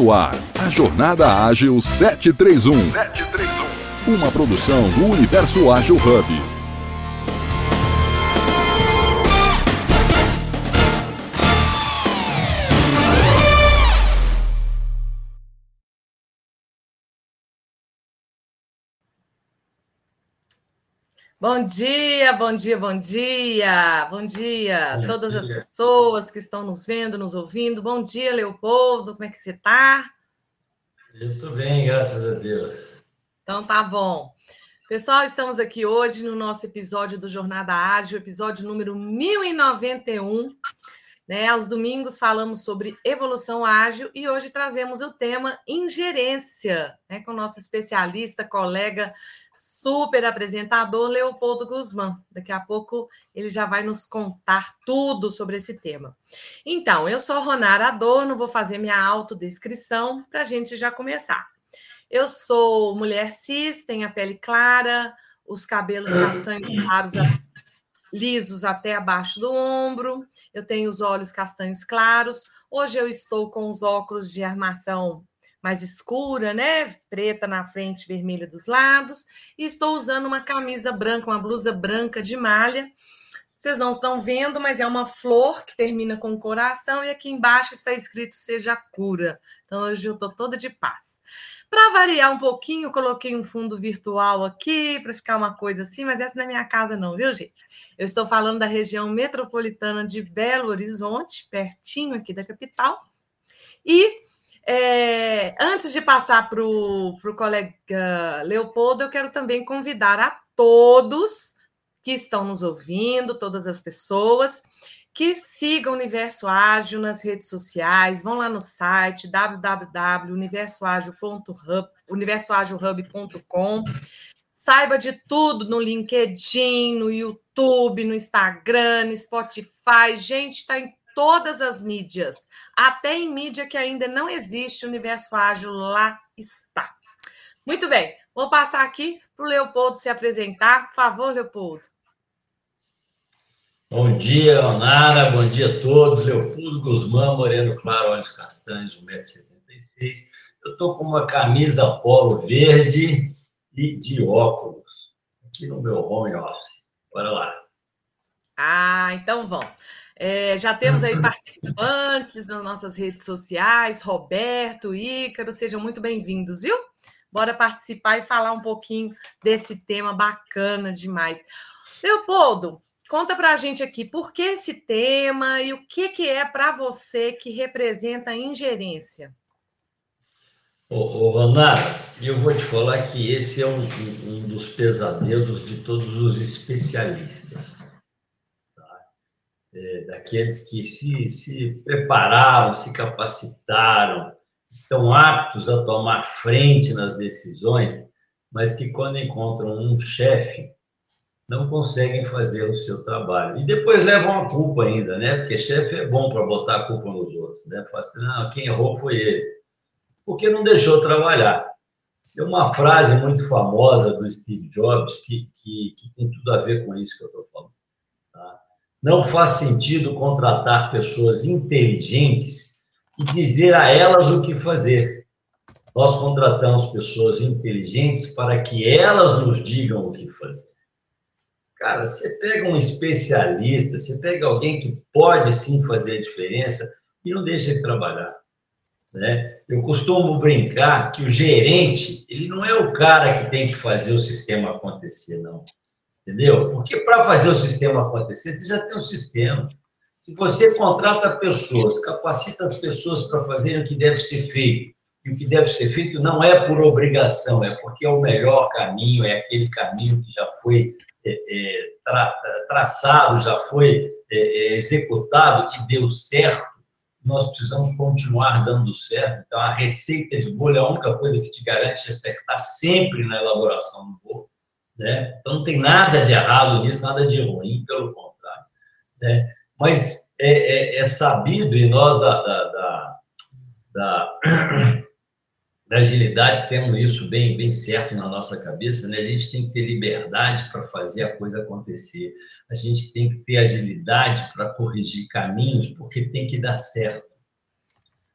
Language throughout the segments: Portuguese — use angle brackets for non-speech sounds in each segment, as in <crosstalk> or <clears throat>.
No ar, a Jornada Ágil 731. 731. Uma produção do Universo Ágil Hub. Bom dia, bom dia, bom dia, bom dia a todas as pessoas que estão nos vendo, nos ouvindo. Bom dia, Leopoldo, como é que você está? Eu estou bem, graças a Deus. Então tá bom. Pessoal, estamos aqui hoje no nosso episódio do Jornada Ágil, episódio número 1091. Né? Aos domingos falamos sobre evolução ágil e hoje trazemos o tema ingerência, né? com o nosso especialista, colega super apresentador Leopoldo Guzmán. Daqui a pouco ele já vai nos contar tudo sobre esse tema. Então, eu sou Ronara Adorno, vou fazer minha autodescrição para a gente já começar. Eu sou mulher cis, tenho a pele clara, os cabelos <coughs> castanhos claros lisos até abaixo do ombro, eu tenho os olhos castanhos claros. Hoje eu estou com os óculos de armação mais escura, né? Preta na frente, vermelha dos lados. E estou usando uma camisa branca, uma blusa branca de malha. Vocês não estão vendo, mas é uma flor que termina com um coração e aqui embaixo está escrito Seja Cura. Então hoje eu estou toda de paz. Para variar um pouquinho, coloquei um fundo virtual aqui para ficar uma coisa assim, mas essa não é minha casa, não, viu, gente? Eu estou falando da região metropolitana de Belo Horizonte, pertinho aqui da capital. E é, antes de passar para o colega Leopoldo, eu quero também convidar a todos que estão nos ouvindo, todas as pessoas, que sigam o Universo Ágil nas redes sociais, vão lá no site www.universoagil.hub.com. Saiba de tudo no LinkedIn, no YouTube, no Instagram, no Spotify. Gente, está em todas as mídias, até em mídia que ainda não existe, o universo ágil lá está. Muito bem, vou passar aqui para o Leopoldo se apresentar. Por favor, Leopoldo. Bom dia, Onara, bom dia a todos. Leopoldo Guzmão, Moreno Claro, olhos castanhos, 1,76m. Eu estou com uma camisa polo verde e de óculos, aqui no meu home office. Bora lá. Ah, então vamos. É, já temos aí participantes nas nossas redes sociais, Roberto, Ícaro, sejam muito bem-vindos, viu? Bora participar e falar um pouquinho desse tema bacana demais. Leopoldo, conta para a gente aqui por que esse tema e o que, que é para você que representa a ingerência. Ô, ô Ronaldo, eu vou te falar que esse é um, um dos pesadelos de todos os especialistas é, daqueles que se, se prepararam, se capacitaram, estão aptos a tomar frente nas decisões, mas que quando encontram um chefe, não conseguem fazer o seu trabalho. E depois levam a culpa ainda, né? Porque chefe é bom para botar a culpa nos outros, né? Fala assim, não, quem errou foi ele. Porque não deixou trabalhar. Tem uma frase muito famosa do Steve Jobs que, que, que tem tudo a ver com isso que eu estou falando. Tá? Não faz sentido contratar pessoas inteligentes e dizer a elas o que fazer. Nós contratamos pessoas inteligentes para que elas nos digam o que fazer. Cara, você pega um especialista, você pega alguém que pode sim fazer a diferença e não deixa ele trabalhar. Né? Eu costumo brincar que o gerente, ele não é o cara que tem que fazer o sistema acontecer, não. Entendeu? Porque para fazer o sistema acontecer, você já tem um sistema. Se você contrata pessoas, capacita as pessoas para fazerem o que deve ser feito, e o que deve ser feito não é por obrigação, é porque é o melhor caminho, é aquele caminho que já foi é, é, tra, traçado, já foi é, é executado e deu certo, nós precisamos continuar dando certo. Então, a receita de bolo é a única coisa que te garante acertar sempre na elaboração do bolo. Né? Então, não tem nada de errado nisso, nada de ruim, pelo contrário. Né? Mas é, é, é sabido, e nós da, da, da, da, <clears throat> da agilidade temos isso bem, bem certo na nossa cabeça, né? a gente tem que ter liberdade para fazer a coisa acontecer, a gente tem que ter agilidade para corrigir caminhos, porque tem que dar certo.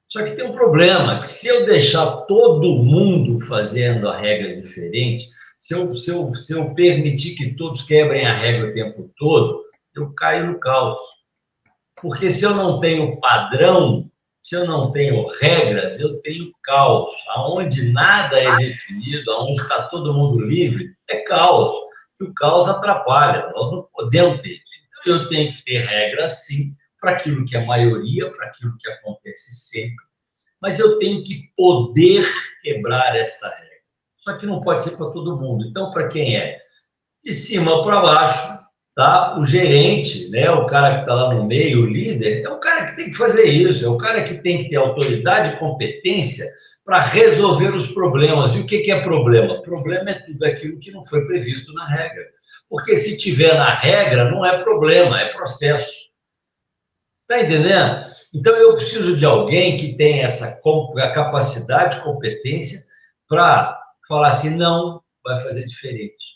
Só que tem um problema, que se eu deixar todo mundo fazendo a regra diferente, se eu, se eu, se eu permitir que todos quebrem a regra o tempo todo, eu caio no caos. Porque se eu não tenho padrão, se eu não tenho regras, eu tenho caos. Aonde nada é definido, aonde está todo mundo livre, é caos. E o caos atrapalha. Nós não podemos ter. Então, eu tenho que ter regras, sim, para aquilo que é maioria, para aquilo que acontece sempre. Mas eu tenho que poder quebrar essa regra. Só que não pode ser para todo mundo. Então, para quem é? De cima para baixo, tá? O gerente, né, o cara que está lá no meio, o líder, é o cara que tem que fazer isso, é o cara que tem que ter autoridade e competência para resolver os problemas. E o que, que é problema? Problema é tudo aquilo que não foi previsto na regra. Porque se tiver na regra, não é problema, é processo. Está entendendo? Então eu preciso de alguém que tenha essa capacidade, competência para falar assim, não, vai fazer diferente.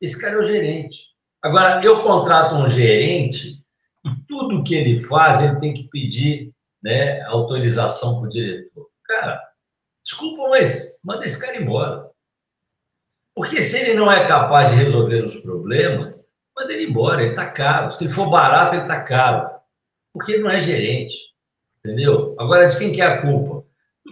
Esse cara é o gerente. Agora, eu contrato um gerente e tudo que ele faz, ele tem que pedir né, autorização para o diretor. Cara, desculpa, mas manda esse cara embora. Porque se ele não é capaz de resolver os problemas, manda ele embora, ele está caro. Se for barato, ele está caro. Porque ele não é gerente. Entendeu? Agora, de quem que é a culpa?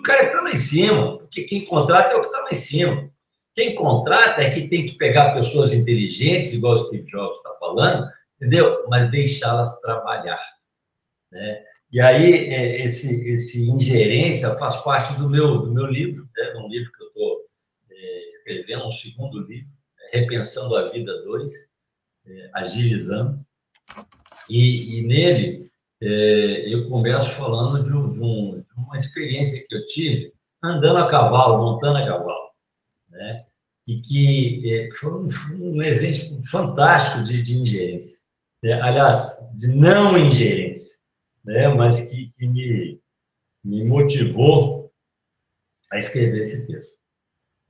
Do cara que está lá em cima. Porque quem contrata é o que está lá em cima. Quem contrata é que tem que pegar pessoas inteligentes, igual o Steve Jobs está falando, entendeu? Mas deixá-las trabalhar. Né? E aí, é, esse, esse ingerência faz parte do meu, do meu livro, né? um livro que eu estou é, escrevendo, um segundo livro, é, Repensando a Vida 2, é, Agilizando. E, e nele, é, eu começo falando de, um, de, um, uma experiência que eu tive andando a cavalo, montando a cavalo né? e que é, foi um, um, exemplo fantástico de, de ingerência. Né? Aliás, de não ingerência, né? mas que, que me, me motivou a escrever esse texto.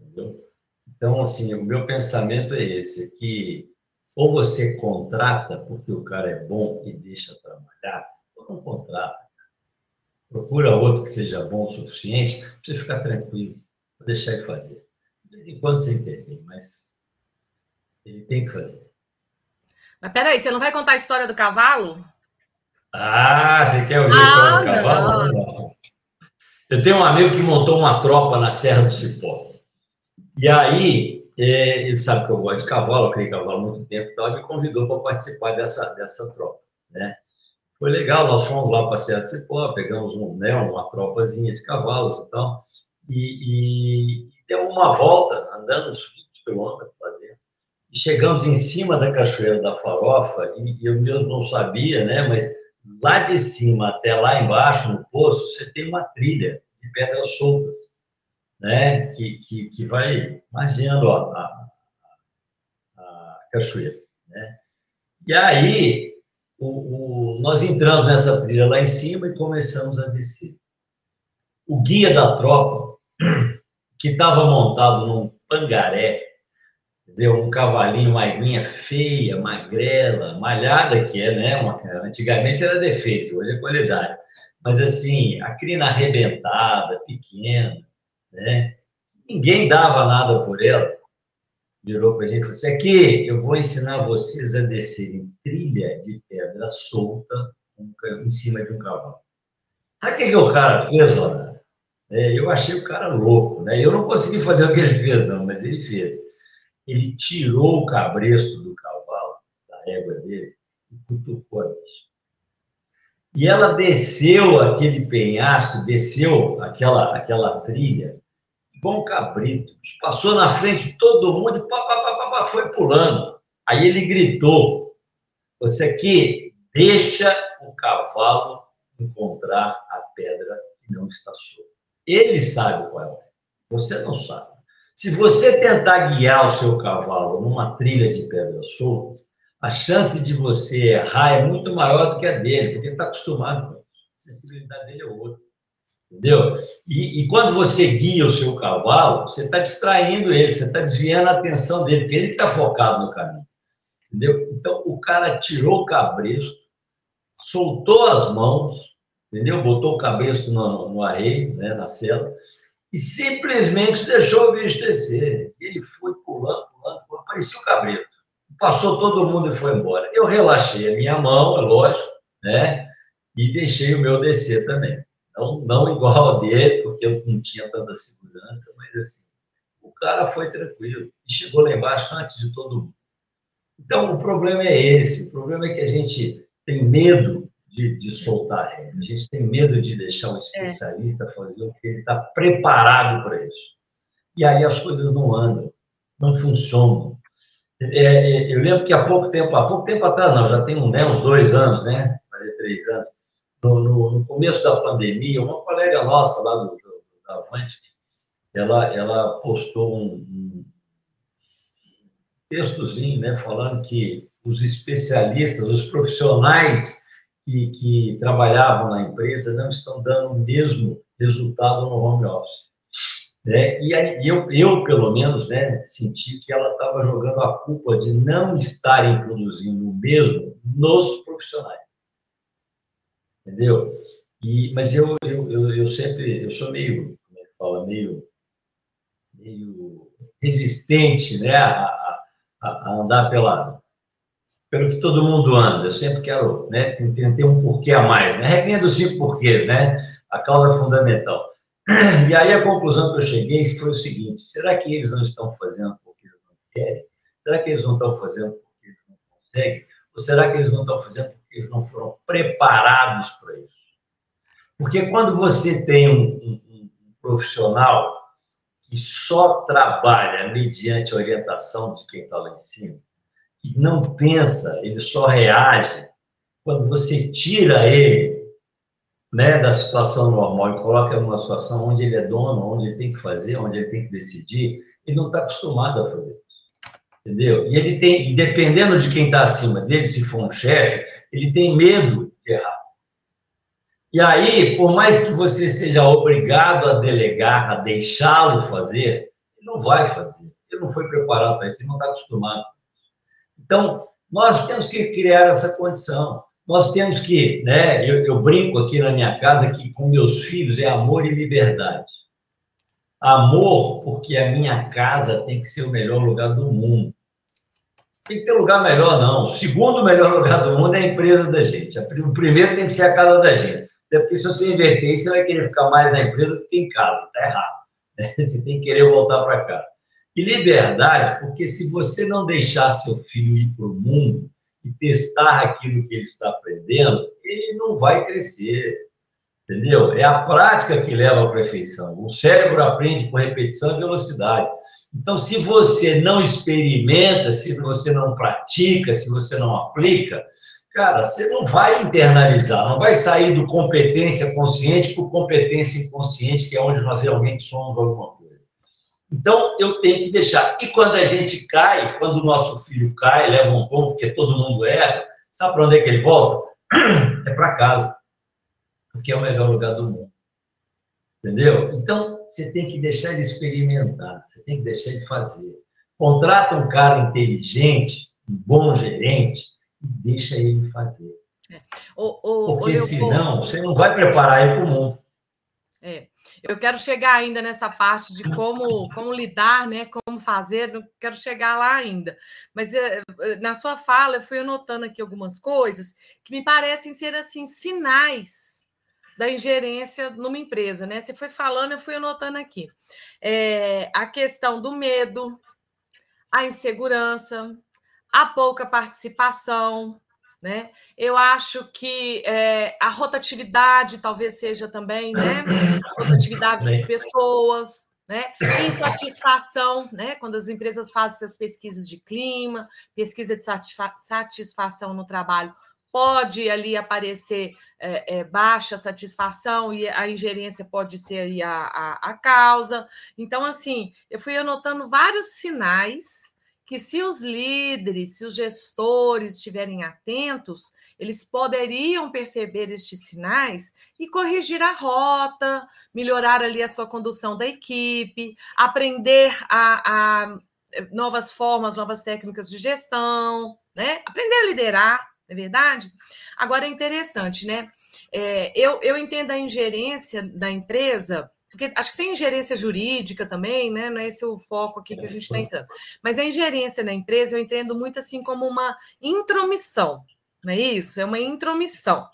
Entendeu? Então, assim, o meu pensamento é esse, é que ou você contrata porque o cara é bom e deixa trabalhar, ou não contrata. Procura outro que seja bom o suficiente para você ficar tranquilo, deixar ele fazer. De vez em quando você intervém, mas ele tem que fazer. Mas peraí, você não vai contar a história do cavalo? Ah, você quer ouvir a história do ah, cavalo? Não. Eu tenho um amigo que montou uma tropa na Serra do Cipó. E aí, é, ele sabe que eu gosto de cavalo, eu criei cavalo há muito tempo e tal, me convidou para participar dessa, dessa tropa, né? Foi legal, nós fomos lá para do Cipó, pegamos um, né, uma tropazinha de cavalos e tal, e, e uma volta, andando uns 20 quilômetros lá dentro. E chegamos em cima da Cachoeira da Farofa, e eu mesmo não sabia, né? Mas lá de cima até lá embaixo, no poço, você tem uma trilha de pedras soltas, né? Que, que, que vai margeando a, a, a cachoeira, né? E aí, o, o, nós entramos nessa trilha lá em cima e começamos a descer. O guia da tropa <clears throat> que estava montado num pangaré, entendeu? Um cavalinho, uma aguinha feia, magrela, malhada que é, né? Uma, antigamente era defeito, hoje é qualidade. Mas assim, a crina arrebentada, pequena, né? Ninguém dava nada por ela. Virou para a gente e falou assim: aqui, eu vou ensinar vocês a descerem trilha de pedra solta em cima de um cavalo. Sabe o que, o cara fez, Ronaldo? É, eu achei o cara louco, né? Eu não consegui fazer o que ele fez, não, mas ele fez. Ele tirou o cabresto do cavalo, da égua dele, e cutucou a bicha. E ela desceu aquele penhasco, desceu aquela, aquela trilha, um cabrito. Passou na frente de todo mundo e pá, pá, pá, pá, foi pulando. Aí ele gritou: Você aqui deixa o cavalo encontrar a pedra que não está solta. Ele sabe qual é. Você não sabe. Se você tentar guiar o seu cavalo numa trilha de pedras soltas, a chance de você errar é muito maior do que a dele, porque está acostumado com isso. A sensibilidade dele é outra. Entendeu? E, e, quando você guia o seu cavalo, você está distraindo ele, você está desviando a atenção dele, porque ele está focado no caminho. Entendeu? Então, o cara tirou o cabresto, soltou as mãos, entendeu? Botou o cabeço no, no arreio, né, na cela, e simplesmente deixou o bicho descer. Ele foi pulando, pulando, pulando, o cabreiro. Passou todo mundo e foi embora. Eu relaxei a minha mão, é lógico, né? E deixei o meu descer também. Não, não igual ao dele, porque eu não tinha tanta segurança, mas assim, o cara foi tranquilo e chegou lá embaixo antes de todo mundo. Então, o problema é esse. O problema é que a gente tem medo de, de soltar a regra. A gente tem medo de deixar um especialista fazer o que ele está preparado para isso. E aí as coisas não andam, não funcionam. É, é, eu lembro que há pouco tempo, há pouco tempo atrás, não, já tem né, uns dois anos, né? Fazer três anos. No, no, no, começo da pandemia, uma colega nossa lá do, do da Avante, ela, ela postou um, um textozinho, né, falando que os especialistas, os profissionais que, que trabalhavam na empresa não estão dando o mesmo resultado no home office. Né? E aí, eu, eu, pelo menos, né, senti que ela estava jogando a culpa de não estarem produzindo o mesmo nos profissionais. Entendeu? E, mas eu, eu, eu, eu sempre, eu sou meio, como é que fala, meio, meio resistente né, a, a, a andar pela, pelo que todo mundo anda. Eu sempre quero né, ter um porquê a mais. Né? A regrinha dos cinco porquês, né? a causa fundamental. E aí a conclusão que eu cheguei foi o seguinte: será que eles não estão fazendo porque eles não querem? Será que eles não estão fazendo porque eles não conseguem? Ou será que eles não estão fazendo eles não foram preparados para isso? Porque quando você tem um, um, um profissional que só trabalha mediante orientação de quem está lá em cima, que não pensa, ele só reage. Quando você tira ele né, da situação normal e coloca numa situação onde ele é dono, onde ele tem que fazer, onde ele tem que decidir, ele não está acostumado a fazer isso. Entendeu? E ele tem, e dependendo de quem está acima dele, se for um chefe, ele tem medo de errar. E aí, por mais que você seja obrigado a delegar, a deixá-lo fazer, ele não vai fazer. Ele não foi preparado para isso, ele não está acostumado. Então, nós temos que criar essa condição. Nós temos que, né? Eu, eu brinco aqui na minha casa que com meus filhos é amor e liberdade. Amor, porque a minha casa tem que ser o melhor lugar do mundo. Tem que ter lugar melhor, não. O segundo melhor lugar do mundo é a empresa da gente. O primeiro tem que ser a casa da gente. Até porque se você inverter, você vai querer ficar mais na empresa do que em casa. Está errado. <laughs> Você tem que querer voltar para casa. E liberdade, porque se você não deixar seu filho ir para o mundo e testar aquilo que ele está aprendendo, ele não vai crescer. Entendeu? É a prática que leva à perfeição. O cérebro aprende por repetição e velocidade. Então, se você não experimenta, se você não pratica, se você não aplica, cara, você não vai internalizar, não vai sair do competência consciente por competência inconsciente, que é onde nós realmente somos alguma coisa. Então, eu tenho que deixar. E quando a gente cai, quando o nosso filho cai, leva um ponto, porque todo mundo erra, sabe para onde é que ele volta? <clears throat> É para casa. Porque é o melhor lugar do mundo. Entendeu? Então, você tem que deixar ele experimentar, você tem que deixar ele fazer. Contrata um cara inteligente, um bom gerente, e deixa ele fazer. É. O, o, Porque o senão, você não vai preparar ele para o mundo. É. Eu quero chegar ainda nessa parte de como, como lidar, né? Como fazer, não quero chegar lá ainda. Mas eh, eh, na sua fala, eu fui anotando aqui algumas coisas que me parecem ser assim sinais da ingerência numa empresa, né? Você foi falando, eu fui anotando aqui. É, a questão do medo, a insegurança, a pouca participação, né? Eu acho que é, a rotatividade talvez seja também, né? A rotatividade de pessoas, né? Insatisfação, né? Quando as empresas fazem essas pesquisas de clima, pesquisa de satisfação no trabalho, pode ali aparecer é, é, baixa satisfação e a ingerência pode ser a, a, a causa. Então, assim, eu fui anotando vários sinais que se os líderes, se os gestores estiverem atentos, eles poderiam perceber estes sinais e corrigir a rota, melhorar ali a sua condução da equipe, aprender a, a novas formas, novas técnicas de gestão, né? Aprender a liderar, é verdade? Agora é interessante, né? é, eu, eu entendo a ingerência da empresa, porque acho que tem ingerência jurídica também, né? Não é esse o foco aqui que a gente está entrando. Mas a ingerência na empresa eu entendo muito assim como uma intromissão, não é isso? É uma intromissão.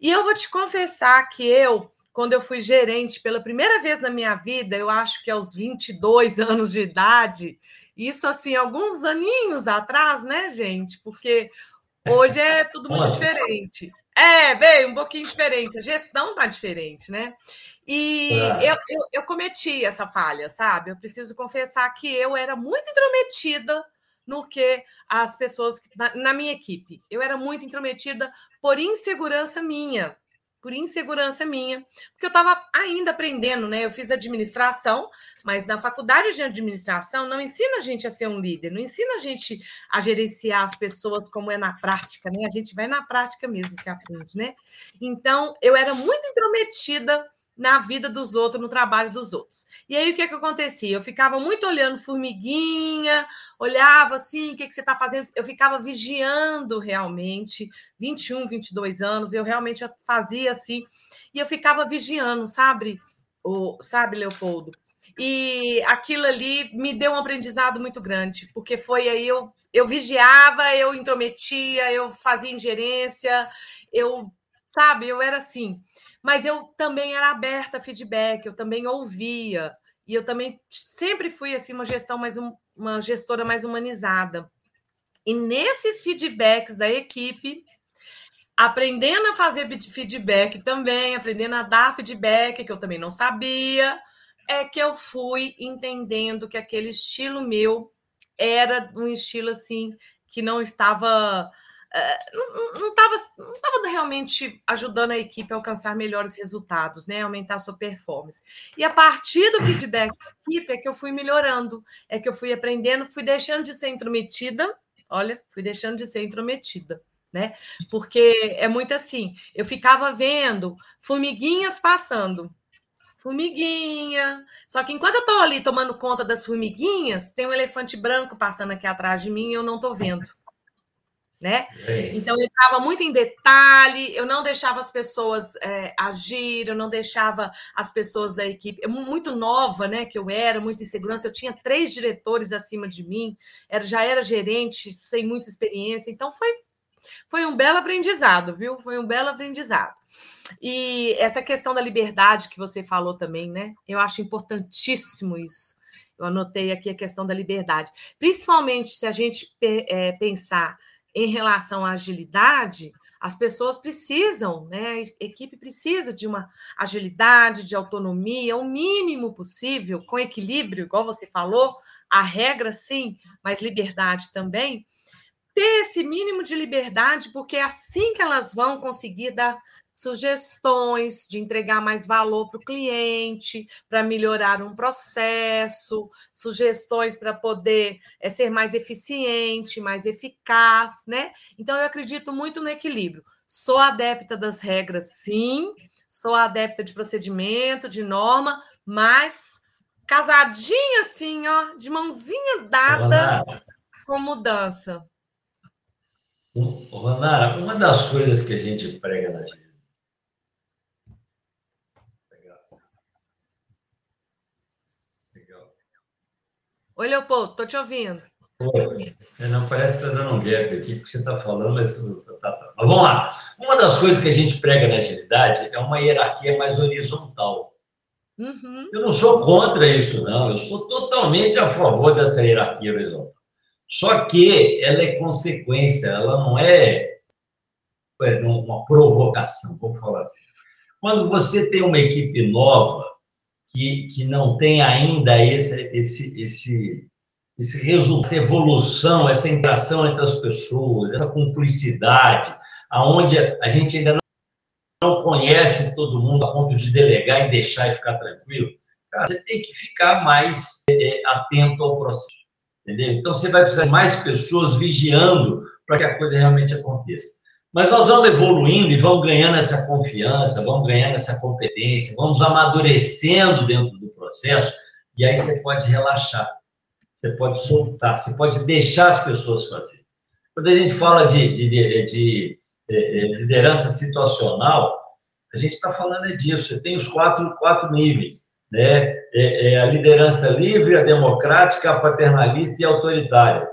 E eu vou te confessar que eu, quando eu fui gerente pela primeira vez na minha vida, eu acho que aos 22 anos de idade, isso assim, alguns aninhos atrás, né, gente? Porque hoje é tudo muito diferente. É, bem, um pouquinho diferente. A gestão tá diferente, né? E é. eu, eu, eu, cometi essa falha, sabe? Eu preciso confessar que eu era muito intrometida no que as pessoas na, na minha equipe. Eu era muito intrometida por insegurança minha por insegurança minha, porque eu estava ainda aprendendo, né? Eu fiz administração, mas na faculdade de administração não ensina a gente a ser um líder, não ensina a gente a gerenciar as pessoas como é na prática, né? A gente vai na prática mesmo que aprende, né? Então, eu era muito intrometida na vida dos outros, no trabalho dos outros. E aí o que, é que acontecia? Eu ficava muito olhando formiguinha, olhava assim, o que, que você está fazendo? Eu ficava vigiando realmente, 21, 22 anos, eu realmente fazia assim, e eu ficava vigiando, sabe? O, sabe, Leopoldo? E aquilo ali me deu um aprendizado muito grande, porque foi aí eu, eu vigiava, eu intrometia, eu fazia ingerência, eu, sabe, eu era assim mas eu também era aberta a feedback, eu também ouvia, e eu também sempre fui assim uma gestão mais um, uma gestora mais humanizada. E nesses feedbacks da equipe, aprendendo a fazer feedback também, aprendendo a dar feedback que eu também não sabia, é que eu fui entendendo que aquele estilo meu era um estilo assim que não estava não estava não tava realmente ajudando a equipe a alcançar melhores resultados, né? Aumentar a sua performance. E a partir do feedback da equipe é que eu fui melhorando, é que eu fui aprendendo, fui deixando de ser intrometida. Olha, fui deixando de ser intrometida. Né? Porque é muito assim, eu ficava vendo formiguinhas passando, formiguinha. Só que enquanto eu estou ali tomando conta das formiguinhas, tem um elefante branco passando aqui atrás de mim e eu não estou vendo né? É. Então eu estava muito em detalhe, eu não deixava as pessoas é, agir, eu não deixava as pessoas da equipe, muito nova, né? Que eu era, muito insegurança, eu tinha três diretores acima de mim, era, já era gerente, sem muita experiência, então foi, foi um belo aprendizado, viu? Foi um belo aprendizado. E essa questão da liberdade que você falou também, né? Eu acho importantíssimo isso. Eu anotei aqui a questão da liberdade, principalmente se a gente é, pensar em relação à agilidade, as pessoas precisam, né? A equipe precisa de uma agilidade, de autonomia, o mínimo possível, com equilíbrio, igual você falou, a regra sim, mas liberdade também. Ter esse mínimo de liberdade, porque é assim que elas vão conseguir dar sugestões de entregar mais valor para o cliente, para melhorar um processo, sugestões para poder é, ser mais eficiente, mais eficaz, né? Então, eu acredito muito no equilíbrio. Sou adepta das regras, sim, sou adepta de procedimento, de norma, mas casadinha assim, ó, de mãozinha dada com mudança. Ronara, uma das coisas que a gente prega na gente Oi, Leopoldo, estou te ouvindo. Oi. É, não, parece que está dando um gap aqui, porque você está falando, mas, tá, tá. mas vamos lá. Uma das coisas que a gente prega na agilidade é uma hierarquia mais horizontal. Uhum. Eu não sou contra isso, não. Eu sou totalmente a favor dessa hierarquia horizontal. Só que ela é consequência, ela não é, é uma provocação, vamos falar assim. Quando você tem uma equipe nova, que, que não tem ainda esse, esse, esse, esse resultado, essa evolução, essa interação entre as pessoas, essa cumplicidade, aonde a gente ainda não conhece todo mundo a ponto de delegar e deixar e ficar tranquilo, cara, você tem que ficar mais é, atento ao processo, entendeu? Então, você vai precisar de mais pessoas vigiando para que a coisa realmente aconteça. Mas nós vamos evoluindo e vamos ganhando essa confiança, vamos ganhando essa competência, vamos amadurecendo dentro do processo, e aí você pode relaxar, você pode soltar, você pode deixar as pessoas fazer. Quando a gente fala de, de, de, de, de liderança situacional, A gente está falando é disso. Você tem os quatro, quatro níveis, né? É, é a liderança livre, a democrática, a paternalista e a autoritária.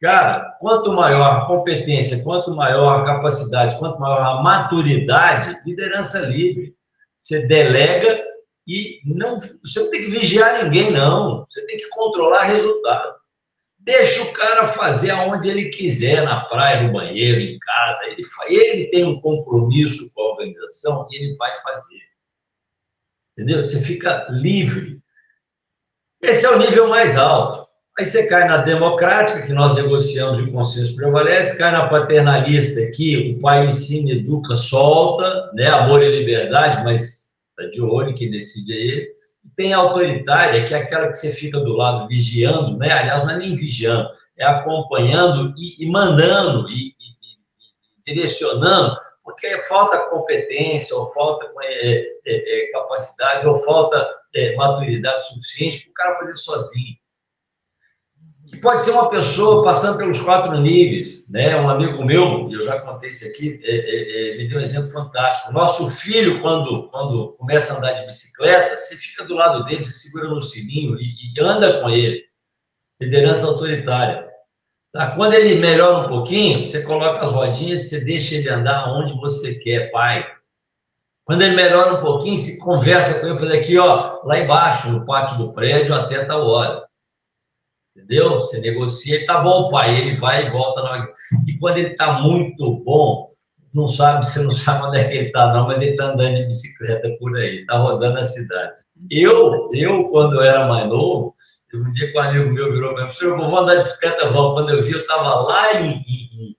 Cara, quanto maior a competência, quanto maior a capacidade, quanto maior a maturidade, liderança livre. Você delega e não, você não tem que vigiar ninguém, não. Você tem que controlar resultado. Deixa o cara fazer aonde ele quiser, na praia, no banheiro, em casa. Ele, ele tem um compromisso com a organização e ele vai fazer. Entendeu? Você fica livre. Esse é o nível mais alto. Aí você cai na democrática, que nós negociamos e o consenso prevalece, cai na paternalista, que o pai ensina, educa, solta, né? amor e liberdade, mas está de olho, que decide é ele tem a autoritária, que é aquela que você fica do lado vigiando, né? aliás, não é nem vigiando, é acompanhando e, e mandando e, e, e, direcionando, porque falta competência, ou falta é, é, é, capacidade, ou falta é, maturidade suficiente para o cara fazer sozinho pode ser uma pessoa passando pelos quatro níveis, né? Um amigo meu, eu já contei isso aqui, é, é, é, me deu um exemplo fantástico. Nosso filho, quando, quando começa a andar de bicicleta, você fica do lado dele, você segura no sininho e, e anda com ele. Liderança autoritária. Tá? Quando ele melhora um pouquinho, você coloca as rodinhas e você deixa ele andar onde você quer, pai. Quando ele melhora um pouquinho, se conversa com ele, fala aqui, ó, lá embaixo, no pátio do prédio, até tal hora. Entendeu? Você negocia, ele tá bom, pai, ele vai e volta. Na... E quando ele tá muito bom, não sabe, você não sabe onde é que ele tá, não, mas ele tá andando de bicicleta por aí, tá rodando a cidade. Eu, eu quando eu era mais novo, um dia com um amigo meu virou para mim, eu vou andar de bicicleta, vamos. Quando eu vi, eu estava lá em, em,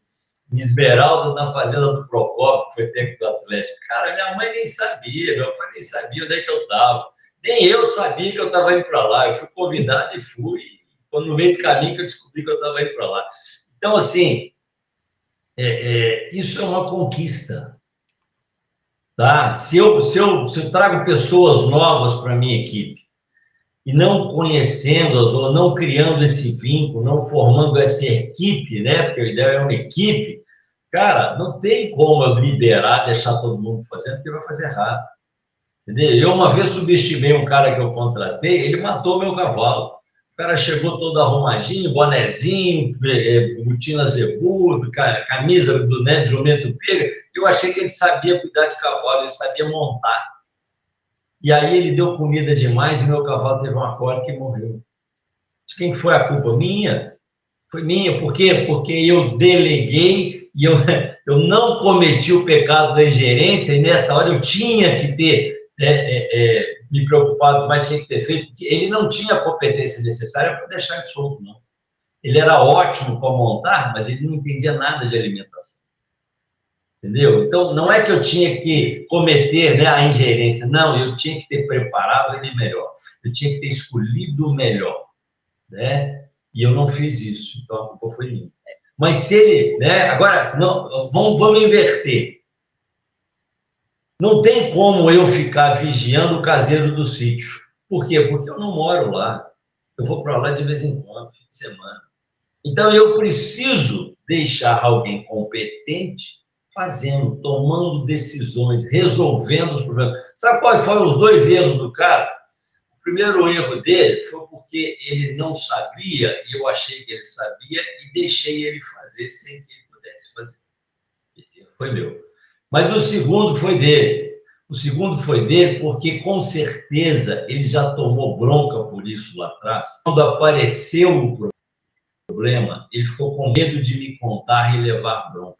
em, Esmeralda, na fazenda do Procópio, que foi técnico do Atlético. Cara, minha mãe nem sabia, meu pai nem sabia onde é que eu estava. Nem eu sabia que eu estava indo para lá. Eu fui convidado e fui. Quando no meio do caminho que eu descobri que eu estava indo para lá. Então, assim, é, é, isso é uma conquista. Tá? Se, eu, se, eu, se eu trago pessoas novas para a minha equipe e não conhecendo-as ou não criando esse vínculo, não formando essa equipe, né? Porque a ideia é uma equipe, cara, não tem como eu liberar, deixar todo mundo fazendo, porque vai fazer errado. Entendeu? Eu uma vez subestimei um cara que eu contratei, ele matou meu cavalo. O cara chegou todo arrumadinho, bonezinho, botina zebu, camisa do né, de jumento pega. Eu achei que ele sabia cuidar de cavalo, ele sabia montar. E aí ele deu comida demais e meu cavalo teve uma cólica e morreu. Quem foi a culpa? Minha. Foi minha. Por quê? Porque eu deleguei e eu, <laughs> eu não cometi o pecado da ingerência e nessa hora eu tinha que ter é, é, é, me preocupado, mas tinha que ter feito, porque ele não tinha a competência necessária para deixar ele solto, não. Ele era ótimo para montar, mas ele não entendia nada de alimentação. Entendeu? Então, não é que eu tinha que cometer né, a ingerência, não, eu tinha que ter preparado ele melhor, eu tinha que ter escolhido melhor, né? E eu não fiz isso, então a culpa foi minha. Mas se ele, né? Agora, não, vamos, vamos inverter. Não tem como eu ficar vigiando o caseiro do sítio. Por quê? Porque eu não moro lá. Eu vou para lá de vez em quando, fim de semana. Então eu preciso deixar alguém competente fazendo, tomando decisões, resolvendo os problemas. Sabe quais foram os dois erros do cara? O primeiro erro dele foi porque ele não sabia, e eu achei que ele sabia, e deixei ele fazer sem que ele pudesse fazer. Esse erro foi meu. Mas o segundo foi dele. O segundo foi dele porque, com certeza, ele já tomou bronca por isso lá atrás. Quando apareceu o problema, ele ficou com medo de me contar e levar bronca.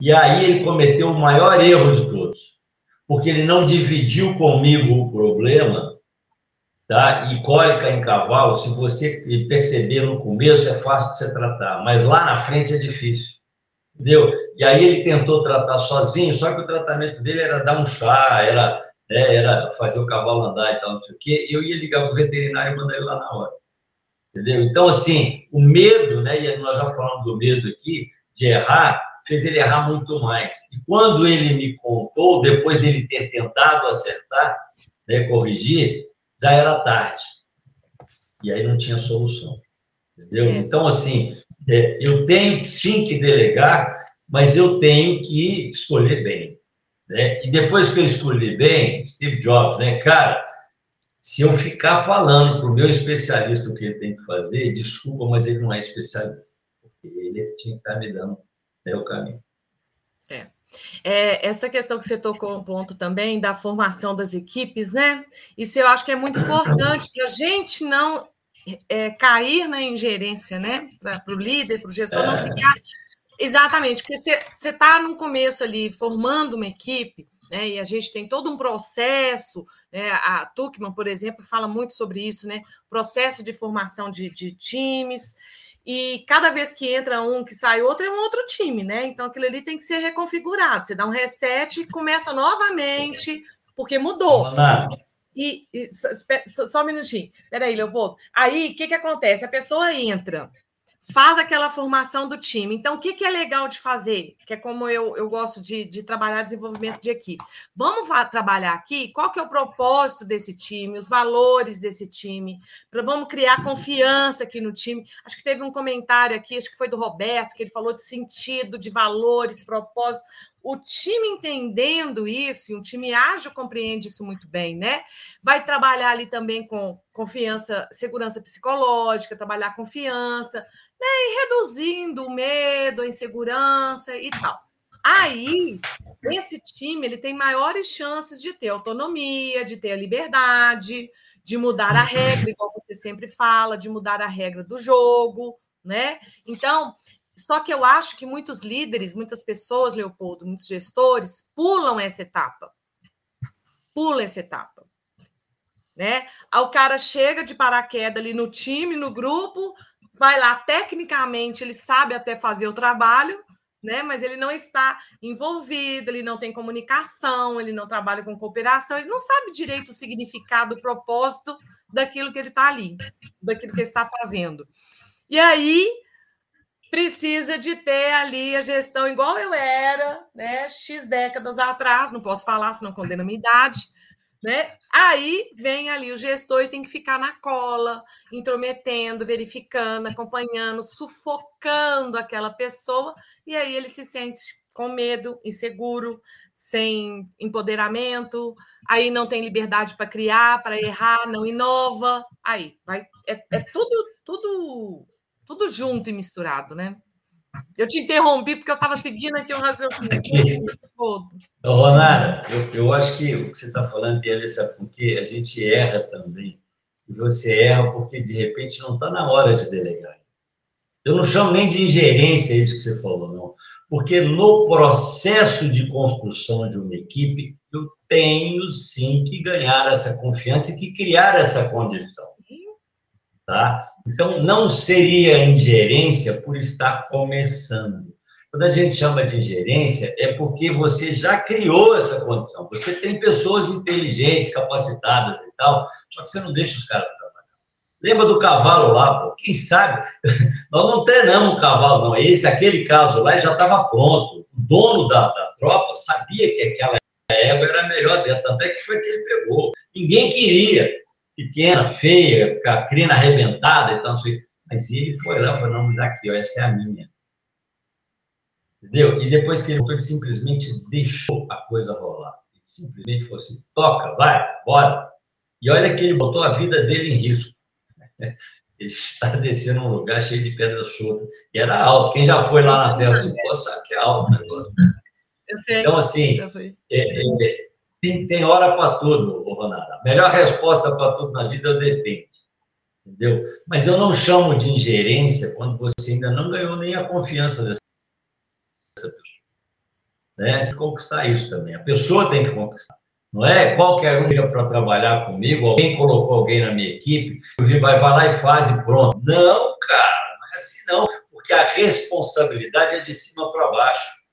E aí ele cometeu o maior erro de todos, porque ele não dividiu comigo o problema, tá? E cólica em cavalo, se você perceber no começo, é fácil de você tratar, mas lá na frente é difícil. Entendeu? E aí ele tentou tratar sozinho, só que o tratamento dele era dar um chá, era, né, era fazer o cavalo andar e tal, não sei o quê. Eu ia ligar para o veterinário e mandar ele lá na hora. Entendeu? Então, assim, o medo, né, e nós já falamos do medo aqui, de errar, fez ele errar muito mais. E quando ele me contou, depois dele ter tentado acertar, né, corrigir, já era tarde. E aí não tinha solução. Entendeu? É. Então, assim, é, eu tenho sim que delegar, mas eu tenho que escolher bem. Né? E depois que eu escolhi bem, Steve Jobs, né, cara, se eu ficar falando para o meu especialista o que ele tem que fazer, desculpa, mas ele não é especialista. Ele tinha que estar me dando né, o caminho. É. É, essa questão que você tocou um ponto também da formação das equipes, né? Isso eu acho que é muito importante para a gente não é, cair na ingerência, né? Para o líder, para o gestor é. não ficar Exatamente, porque você está no começo ali formando uma equipe, né? E a gente tem todo um processo, né? A Tuckman, por exemplo, fala muito sobre isso, né? Processo de formação de, de times. E cada vez que entra um, que sai outro, é um outro time, né? Então aquilo ali tem que ser reconfigurado. Você dá um reset e começa novamente, porque mudou. E, e só, só, um minutinho. Peraí, Leopoldo. Aí, o que, que acontece? A pessoa entra faz aquela formação do time. Então, o que, que é legal de fazer? Que é como eu, eu gosto de, de trabalhar desenvolvimento de equipe. Vamos trabalhar aqui qual que é o propósito desse time, os valores desse time, para vamos criar confiança aqui no time. Acho que teve um comentário aqui, acho que foi do Roberto, que ele falou de sentido, de valores, propósito o time entendendo isso, e um time ágil compreende isso muito bem, né? Vai trabalhar ali também com confiança, segurança psicológica, trabalhar confiança, né? E reduzindo o medo, a insegurança e tal. Aí, esse time ele tem maiores chances de ter autonomia, de ter a liberdade, de mudar a regra, igual você sempre fala, de mudar a regra do jogo, né? Então, só que eu acho que muitos líderes, muitas pessoas, Leopoldo, muitos gestores, pulam essa etapa. Pulam essa etapa. Né? O cara chega de paraquedas ali no time, no grupo, vai lá, tecnicamente ele sabe até fazer o trabalho, né? Mas ele não está envolvido, ele não tem comunicação, ele não trabalha com cooperação, ele não sabe direito o significado, o propósito daquilo que ele está ali, daquilo que ele está fazendo. E aí precisa de ter ali a gestão igual eu era, né? X décadas atrás, não posso falar, senão condena a minha idade, né? Aí vem ali o gestor e tem que ficar na cola, intrometendo, verificando, acompanhando, sufocando aquela pessoa, e aí ele se sente com medo, inseguro, sem empoderamento, aí não tem liberdade para criar, para errar, não inova, aí vai é, é tudo tudo tudo junto e misturado, né? Eu te interrompi porque eu estava seguindo aqui o raciocínio todo. Ronara, eu, eu acho que o que você está falando dele, sabe por quê? A gente erra também. E você erra porque, de repente, não está na hora de delegar. Eu não chamo nem de ingerência isso que você falou, não. Porque no processo de construção de uma equipe, eu tenho sim que ganhar essa confiança e que criar essa condição. Tá? Então, não seria ingerência por estar começando. Quando a gente chama de ingerência, é porque você já criou essa condição. Você tem pessoas inteligentes, capacitadas e tal, só que você não deixa os caras trabalhar. Lembra do cavalo lá, pô? Quem sabe? <laughs> Nós não treinamos o cavalo, não. Esse, aquele caso lá, já estava pronto. O dono da, da tropa sabia que aquela égua era a melhor dela, tanto é que foi que ele pegou. Ninguém queria pequena, feia, com a crina arrebentada e tal, assim. Mas ele foi lá e falou, não, me dá aqui, ó, essa é a minha. Entendeu? E depois que ele voltou, ele simplesmente deixou a coisa rolar. Ele simplesmente falou assim, toca, vai, bora. E olha que ele botou a vida dele em risco. <laughs> Ele está descendo um lugar cheio de pedras soltas. E era alto. Quem já foi lá na Serra Pó sabe que é alto o negócio. Eu sei. Então, assim, é, é, tem, tem hora para tudo, Ronaldo. A melhor resposta para tudo na vida depende. Entendeu? Mas eu não chamo de ingerência quando você ainda não ganhou nem a confiança dessa pessoa. Né? Você conquistar isso também. A pessoa tem que conquistar. Não é qualquer um liga para trabalhar comigo, alguém colocou alguém na minha equipe, vai, vai lá e faz e pronto. Não, cara, não é assim não, porque a responsabilidade é de cima para baixo.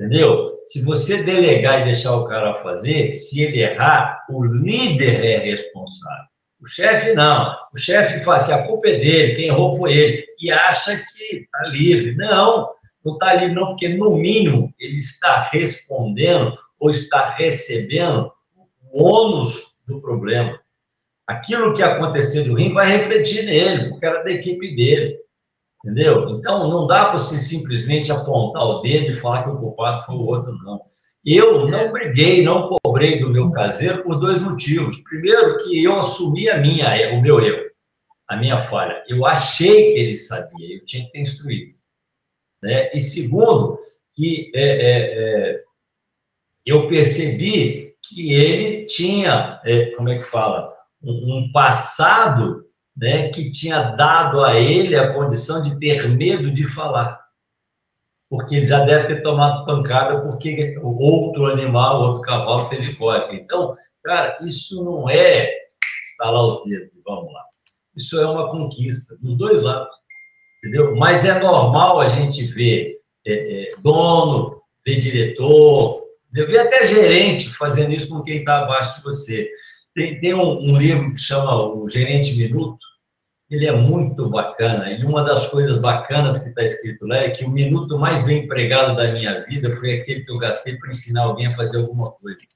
Entendeu? Se você delegar e deixar o cara fazer, se ele errar, o líder é responsável. O chefe não. O chefe faz assim, a culpa é dele, quem errou foi ele. E acha que está livre. Não, não está livre, não, porque no mínimo ele está respondendo ou está recebendo o ônus do problema. Aquilo que aconteceu de ruim vai refletir nele, porque era da equipe dele. Entendeu? Então, não dá para você simplesmente apontar o dedo e falar que o culpado foi o outro, não. Eu não briguei, não cobrei do meu caseiro por dois motivos. Primeiro, que eu assumi a minha, o meu erro, a minha falha. Eu achei que ele sabia, eu tinha que ter instruído. Né? E segundo, que é, é, é, eu percebi que ele tinha, é, como é que fala, um, um passado né, que tinha dado a ele a condição de ter medo de falar. Porque ele já deve ter tomado pancada porque outro animal, outro cavalo teve cólica. Então, cara, isso não é estalar os dedos vamos lá. Isso é uma conquista dos dois lados, entendeu? Mas é normal a gente ver é, é, dono, ver diretor, ver até gerente fazendo isso com quem está abaixo de você. Tem, tem um, um livro que chama O Gerente Minuto, ele é muito bacana. E uma das coisas bacanas que está escrito lá é que o minuto mais bem empregado da minha vida foi aquele que eu gastei para ensinar alguém a fazer alguma coisa.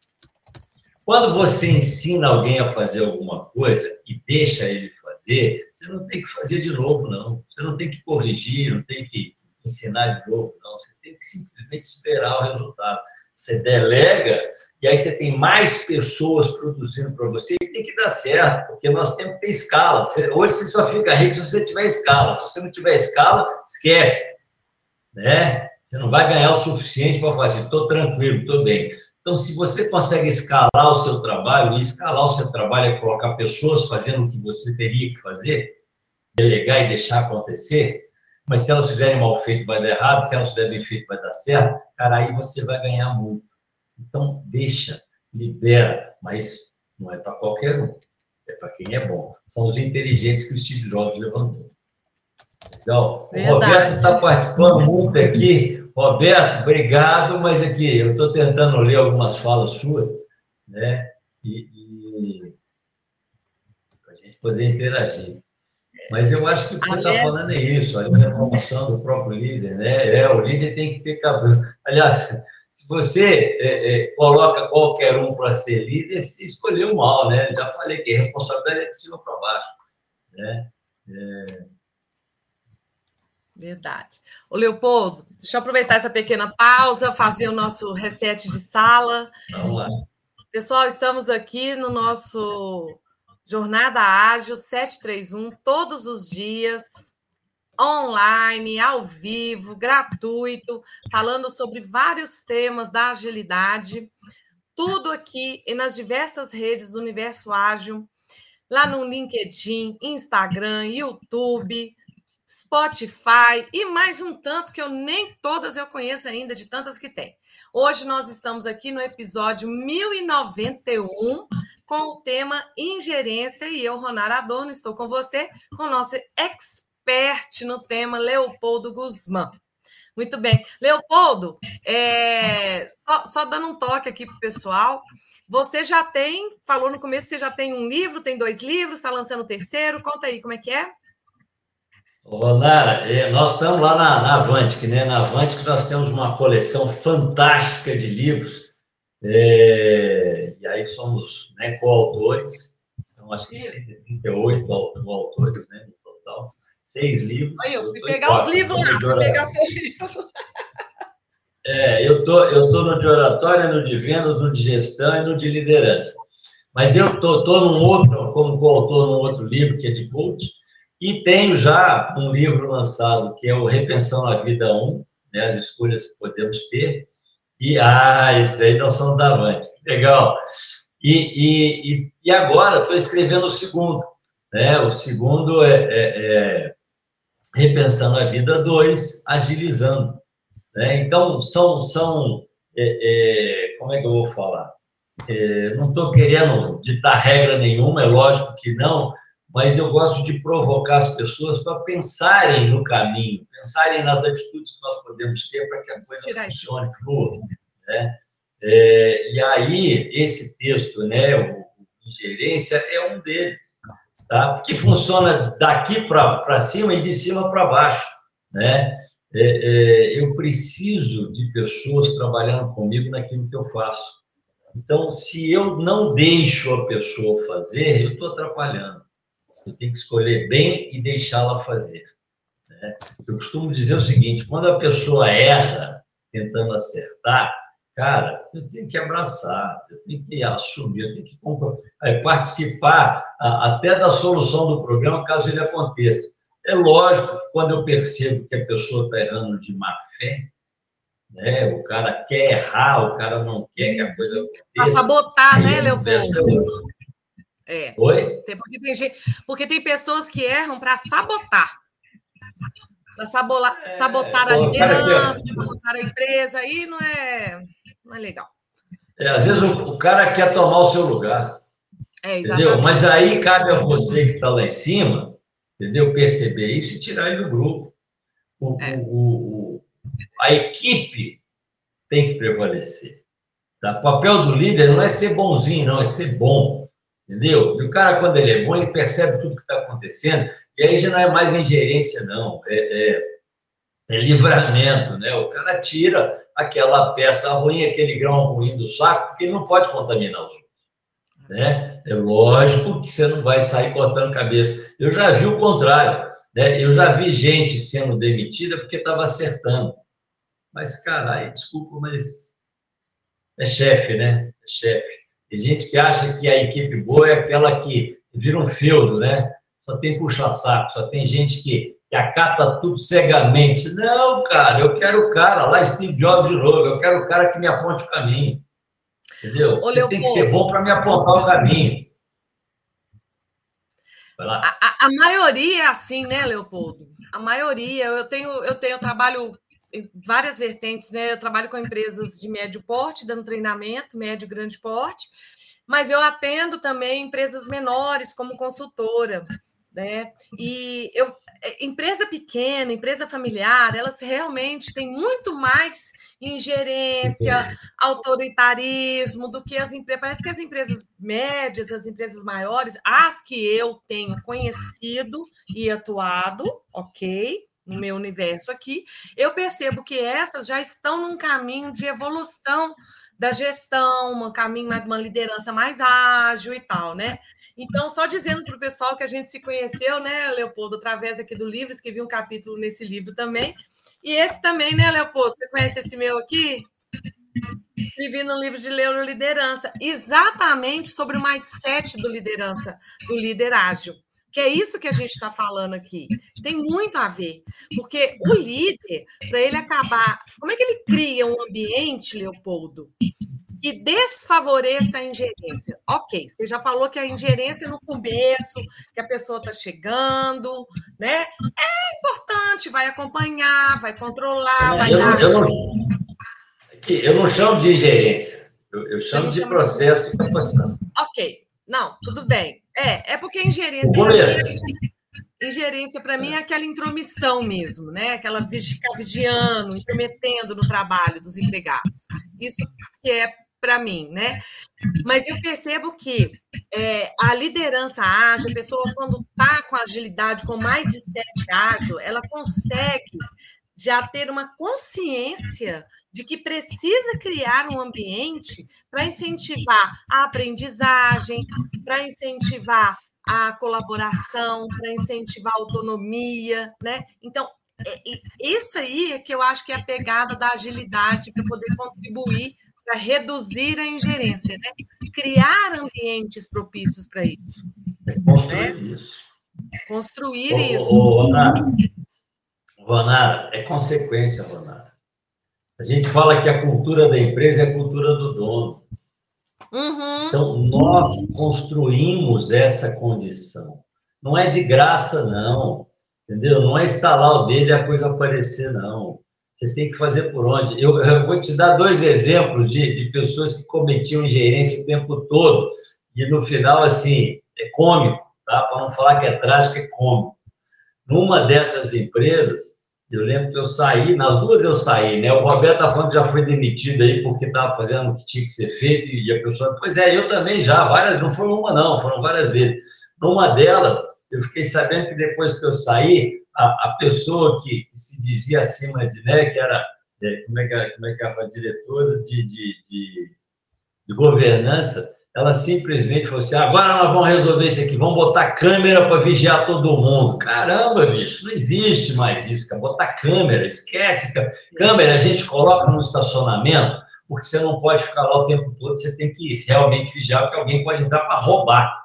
Quando você ensina alguém a fazer alguma coisa e deixa ele fazer, você não tem que fazer de novo, não. Você não tem que corrigir, não tem que ensinar de novo, não. Você tem que simplesmente esperar o resultado. Você delega e aí você tem mais pessoas produzindo para você e tem que dar certo, porque nós temos que ter escala. Hoje você só fica rico se você tiver escala. Se você não tiver escala, esquece. Né? Você não vai ganhar o suficiente para fazer. Estou tranquilo, estou bem. Então, se você consegue escalar o seu trabalho, e escalar o seu trabalho é colocar pessoas fazendo o que você teria que fazer, delegar e deixar acontecer, mas se elas fizerem mal feito, vai dar errado, se elas fizerem bem feito, vai dar certo, cara, aí você vai ganhar muito. Então, deixa, libera, mas não é para qualquer um, é para quem é bom. São os inteligentes que o Steve Jobs levantou. Então, Verdade. o Roberto está participando muito aqui. Roberto, obrigado, mas aqui eu estou tentando ler algumas falas suas, né? E, e para a gente poder interagir. Mas eu acho que o que você está falando é isso, a formação do próprio líder, né? É, o líder tem que ter cabelo. Aliás, se você é, é, coloca qualquer um para ser líder, se escolheu mal, né? Já falei que a responsabilidade é de cima para baixo, né? É... Verdade. Ô, Leopoldo, deixa eu aproveitar essa pequena pausa, fazer o nosso reset de sala. Vamos lá. Pessoal, estamos aqui no nosso Jornada Ágil 731, todos os dias, online, ao vivo, gratuito, falando sobre vários temas da agilidade, tudo aqui e nas diversas redes do Universo Ágil, lá no LinkedIn, Instagram, YouTube, Spotify e mais um tanto que eu nem todas eu conheço ainda, de tantas que tem. Hoje nós estamos aqui no episódio 1091 com o tema ingerência e eu, Ronara Adorno, estou com você, com o nosso expert no tema, Leopoldo Guzmán. Muito bem. Leopoldo, é, só, só, dando um toque aqui para o pessoal, você já tem, falou no começo, você já tem um livro, tem dois livros, está lançando o terceiro, conta aí como é que é? Ronara, é, nós estamos lá na, na Avantic, né? Na Avantic nós temos uma coleção fantástica de livros, é, e aí somos né, coautores, são acho que 138 autores, né, no total, seis livros. Aí, eu fui eu pegar os livros lá, fui pegar seu livro. <laughs> É, eu tô, eu tô no de oratória, no de vendas, no de gestão e no de liderança. Mas eu tô, tô num outro, como coautor num outro livro que é de coach, e tenho já um livro lançado, que é o Repensão na Vida 1, né, as escolhas que podemos ter. E, ah, isso aí nós somos da Avante. Legal. E, e, e agora estou escrevendo o segundo. Né? O segundo é, é, é Repensando a Vida 2, Agilizando. Né? Então, são, são é, é, como é que eu vou falar? É, não estou querendo ditar regra nenhuma, é lógico que não, mas eu gosto de provocar as pessoas para pensarem no caminho, pensarem nas atitudes que nós podemos ter para que a coisa Tirar funcione, flua. Né? É, e aí, esse texto, né, o Ingerência, é um deles, tá? que funciona daqui para cima e de cima para baixo. Né? É, é, eu preciso de pessoas trabalhando comigo naquilo que eu faço. Então, se eu não deixo a pessoa fazer, eu estou atrapalhando. Eu tenho que escolher bem e deixá-la fazer. Né? Eu costumo dizer o seguinte: quando a pessoa erra tentando acertar, cara, eu tenho que abraçar, eu tenho que assumir, eu tenho que participar até da solução do problema, caso ele aconteça. É lógico que quando eu percebo que a pessoa está errando de má fé, né? O cara quer errar, o cara não quer que a coisa aconteça. Para sabotar, né, Leopoldo? É. Oi? Porque tem, gente, porque tem pessoas que erram para sabotar. Para sabotar, é, sabotar a liderança, quer... sabotar a empresa, aí não é, não é legal. É, às vezes o, o, cara quer tomar o seu lugar. É, entendeu? Mas aí cabe a você que está lá em cima, entendeu? Perceber isso e tirar ele do grupo. O, é. o, a equipe tem que prevalecer. Tá? O papel do líder não é ser bonzinho, não, é ser bom. Entendeu? E o cara, quando ele é bom, ele percebe tudo que está acontecendo, e aí já não é mais ingerência, não. É, é, é, livramento, né? O cara tira aquela peça ruim, aquele grão ruim do saco, porque ele não pode contaminar os outros. Né? É lógico que você não vai sair cortando cabeça. Eu já vi o contrário. Né? Eu já vi gente sendo demitida porque estava acertando. Mas, caralho, desculpa, mas é chefe, né? É chefe. Tem gente que acha que a equipe boa é aquela que vira um feudo, né? Só tem puxa-saco, só tem gente que, que acata tudo cegamente. Não, cara, eu quero o cara, lá Steve Jobs de novo, eu quero o cara que me aponte o caminho. Entendeu? Ô, Você Leopoldo, tem que ser bom para me apontar o caminho. A, a, a, maioria é assim, né, Leopoldo? A maioria. Eu tenho, eu tenho, trabalho várias vertentes, né? Eu trabalho com empresas de médio porte, dando treinamento, médio e grande porte, mas eu atendo também empresas menores como consultora, né? E eu é, empresa pequena, empresa familiar, elas realmente têm muito mais ingerência, autoritarismo do que as empresas. Parece que as empresas médias, as empresas maiores, as que eu tenho conhecido e atuado, ok, no meu universo aqui, eu percebo que essas já estão num caminho de evolução da gestão, um caminho de uma liderança mais ágil e tal, né? Então, só dizendo para o pessoal que a gente se conheceu, né, Leopoldo, através aqui do livro, escrevi um capítulo nesse livro também. E esse também, né, Leopoldo? Você conhece esse meu aqui? Escrevi no livro de Liderança, exatamente sobre o mindset do liderança, do líder ágil que é isso que a gente está falando aqui. Tem muito a ver, porque o líder, para ele acabar, como é que ele cria um ambiente, Leopoldo, que desfavoreça a ingerência? Ok, você já falou que a ingerência no começo, que a pessoa está chegando, né? É importante, vai acompanhar, vai controlar, vai eu, dar. Eu não, eu não chamo de ingerência, eu, eu chamo de processo de capacitação. Ok, não, tudo bem. É, é porque a ingerência. Para ingerência, para mim, é aquela intromissão mesmo, né? Aquela ficar vigiando, intrometendo no trabalho dos empregados. Isso que é para mim, né? Mas eu percebo que é, a liderança ágil, a pessoa quando está com agilidade, com mais de sete ágil, ela consegue já ter uma consciência de que precisa criar um ambiente para incentivar a aprendizagem, para incentivar a colaboração, para incentivar a autonomia, né? Então, é, isso aí é que eu acho que é a pegada da agilidade para poder contribuir para reduzir a ingerência, né? Criar ambientes propícios para isso. Construir né? isso. Construir isso. Ronara, é consequência, Ronara. A gente fala que a cultura da empresa é a cultura do dono. Uhum. Então, nós construímos essa condição. Não é de graça, não. Entendeu? Não é instalar o dedo e a coisa aparecer, não. Você tem que fazer por onde. Eu, eu vou te dar dois exemplos de, de pessoas que cometiam ingerência o tempo todo. E no final, assim, é cômico, tá? Para não falar que é trágico, é cômico. Numa dessas empresas, eu lembro que eu saí, nas duas eu saí, né? O Roberto tá falando que já foi demitido aí porque estava fazendo o que tinha que ser feito, e a pessoa, pois é, eu também já, várias, não foi uma não, foram várias vezes. Numa delas, eu fiquei sabendo que depois que eu saí, a, a pessoa que, que, se dizia acima de, né, que era, é, como é que, é que era, diretora de, de, de, de governança, ela simplesmente falou assim: agora nós vamos resolver isso aqui, vamos botar câmera para vigiar todo mundo. Caramba, bicho, não existe mais isso, cara. Botar câmera, esquece. Câmera a gente coloca no estacionamento, porque você não pode ficar lá o tempo todo, você tem que realmente vigiar, porque alguém pode entrar para roubar.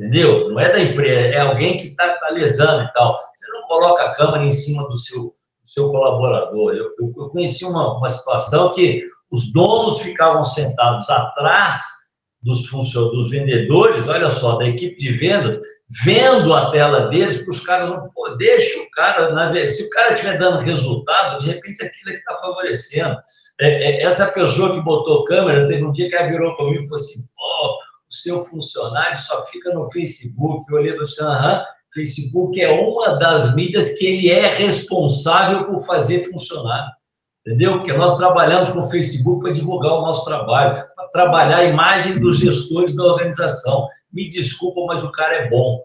Entendeu? Não é da empresa, é alguém que está tá lesando e tal. Você não coloca a câmera em cima do seu, do seu colaborador. Eu, eu, eu conheci uma, uma situação que os donos ficavam sentados atrás dos dos vendedores, olha só, da equipe de vendas, vendo a tela deles, para os caras não, pô, deixa o cara, na se o cara estiver dando resultado, de repente aquilo é que está favorecendo. É, é, essa pessoa que botou câmera, teve um dia que ela virou comigo e falou assim, o seu funcionário só fica no Facebook, eu olhei e falei aham, Facebook é uma das mídias que ele é responsável por fazer funcionar entendeu? Porque nós trabalhamos com o Facebook para divulgar o nosso trabalho, para trabalhar a imagem dos gestores da organização. Me desculpa, mas o cara é bom.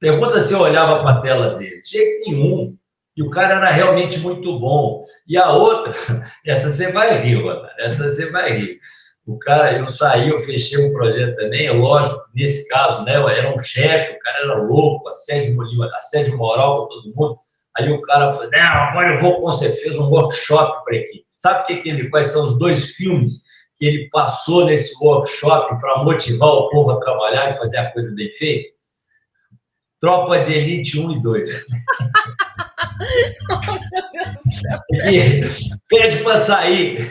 Pergunta se eu olhava para a tela dele. De jeito nenhum. E o cara era realmente muito bom. E a outra, <laughs> essa você vai rir, Ronaldo, essa você vai rir. O cara, eu saí, eu fechei um projeto também, é lógico, nesse caso, né, era um chefe, o cara era louco, assédio, assédio moral para todo mundo. Aí o cara falou, não, agora eu vou com você, fez um workshop para a equipe. Sabe que, que ele, quais são os dois filmes que ele passou nesse workshop para motivar o povo a trabalhar e fazer a coisa bem feita? Tropa de Elite 1 e 2. <laughs> Pede para sair.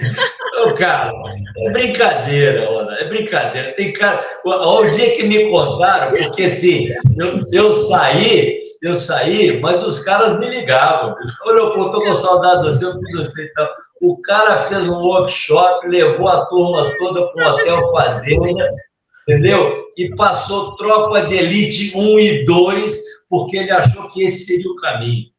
Ô, cara, é brincadeira, Ana, é brincadeira. Tem cara. O dia que me contaram, porque assim, eu, eu saí eu saí, mas os caras me ligavam. Olha, eu estou com saudade do você, eu você então. O cara fez um workshop, levou a turma toda para o Hotel Fazenda, entendeu? E passou tropa de elite 1 e 2, porque ele achou que esse seria o caminho.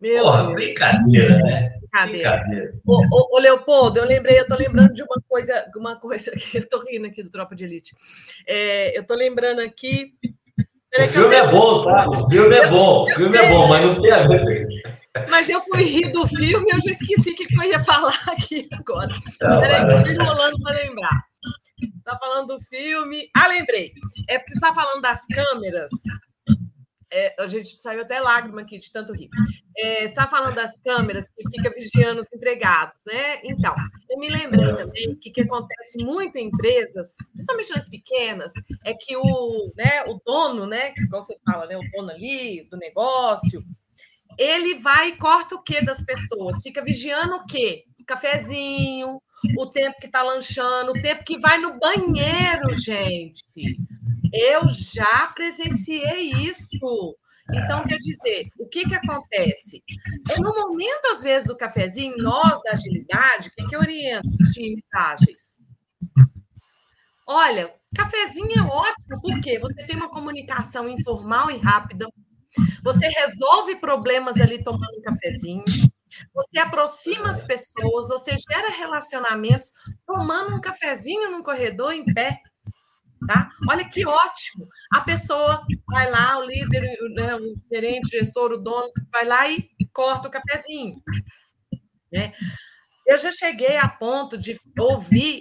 Meu Porra, Deus. brincadeira, né? Brincadeira. Ô, ô, ô, Leopoldo, eu lembrei, eu tô lembrando de uma coisa, uma coisa <laughs> que eu tô rindo aqui do Tropa de Elite. É, eu tô lembrando aqui o filme é bom, tá? O filme é bom, o filme é bom, mas não tem a ver. Mas eu fui rir do filme e eu já esqueci o que eu ia falar <laughs> aqui agora. Tá, Peraí, estou enrolando para lembrar. Está falando do filme. Ah, lembrei. É porque você está falando das câmeras é, a gente saiu até lágrima aqui de tanto rir. É, você está falando das câmeras que fica vigiando os empregados, né? Então, eu me lembrei também que o que acontece muito em empresas, principalmente nas pequenas, é que o, né, o dono, né, como você fala, né, o dono ali do negócio, ele vai e corta o quê das pessoas? Fica vigiando o quê? Cafezinho, o tempo que está lanchando, o tempo que vai no banheiro, gente. Eu já presenciei isso. Então, quer dizer, o que, que acontece? É no momento, às vezes, do cafezinho, nós da agilidade, o que, que orienta os times ágeis? Olha, cafezinho é ótimo, porque você tem uma comunicação informal e rápida, você resolve problemas ali tomando um cafezinho, você aproxima as pessoas, você gera relacionamentos tomando um cafezinho no corredor em pé. Tá? Olha que ótimo! A pessoa vai lá, o líder, né, o gerente, o gestor, o dono, vai lá e corta o cafezinho. Né? Eu já cheguei a ponto de ouvir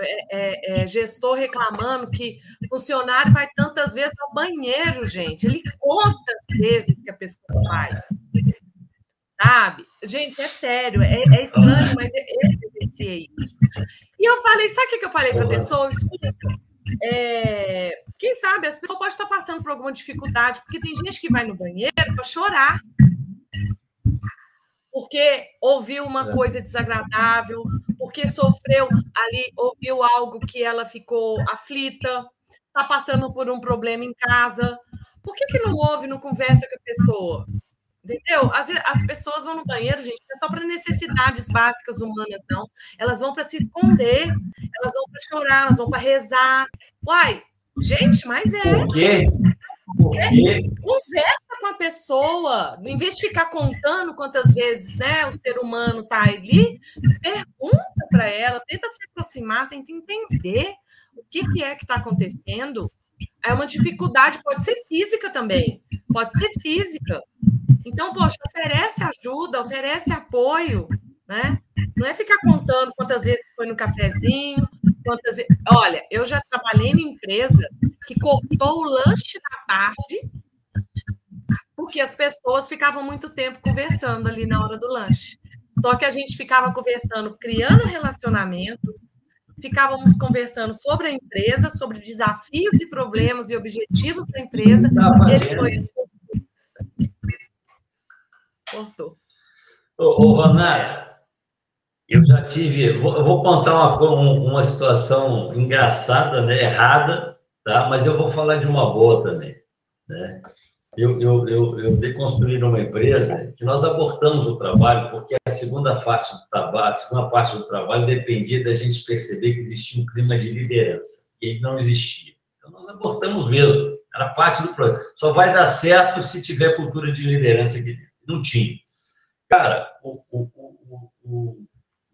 é, é, é, gestor reclamando que funcionário vai tantas vezes ao banheiro, gente. Ele conta as vezes que a pessoa vai. Sabe? Gente, é sério, é, é estranho, mas eu presenciei isso. E eu falei, sabe o que eu falei para a pessoa? Escuta, é, quem sabe as pessoas podem estar passando por alguma dificuldade, porque tem gente que vai no banheiro para chorar. Porque ouviu uma é. coisa desagradável, porque sofreu ali, ouviu algo que ela ficou aflita, está passando por um problema em casa. Por que, que não ouve, não conversa com a pessoa? Entendeu? As, as pessoas vão no banheiro, gente, não é só para necessidades básicas humanas, não. Elas vão para se esconder, elas vão para chorar, elas vão para rezar. Uai, gente, mas é. Por quê? Quê? Conversa com a pessoa, em vez de ficar contando quantas vezes né, o ser humano está ali, pergunta para ela, tenta se aproximar, tenta entender o que, que é que está acontecendo. É uma dificuldade, pode ser física também, pode ser física. Então, poxa, oferece ajuda, oferece apoio, né? Não é ficar contando quantas vezes foi no cafezinho, quantas. Olha, eu já trabalhei em empresa que cortou o lanche da tarde porque as pessoas ficavam muito tempo conversando ali na hora do lanche. Só que a gente ficava conversando, criando relacionamentos, ficávamos conversando sobre a empresa, sobre desafios e problemas e objetivos da empresa. Ele foi. Cortou. Ô, ô eu já tive. Vou, eu vou contar uma, uma situação engraçada, né, errada, tá? mas eu vou falar de uma boa também. Né? Eu, eu, eu, eu empresa que nós abortamos o trabalho porque a segunda parte do trabalho, segunda parte do trabalho dependia da gente perceber que existia um clima de liderança e ele não existia. Então nós abortamos mesmo, era parte do projeto. Só vai dar certo se tiver cultura de liderança dentro. Não tinha. Cara, o, o, o, o,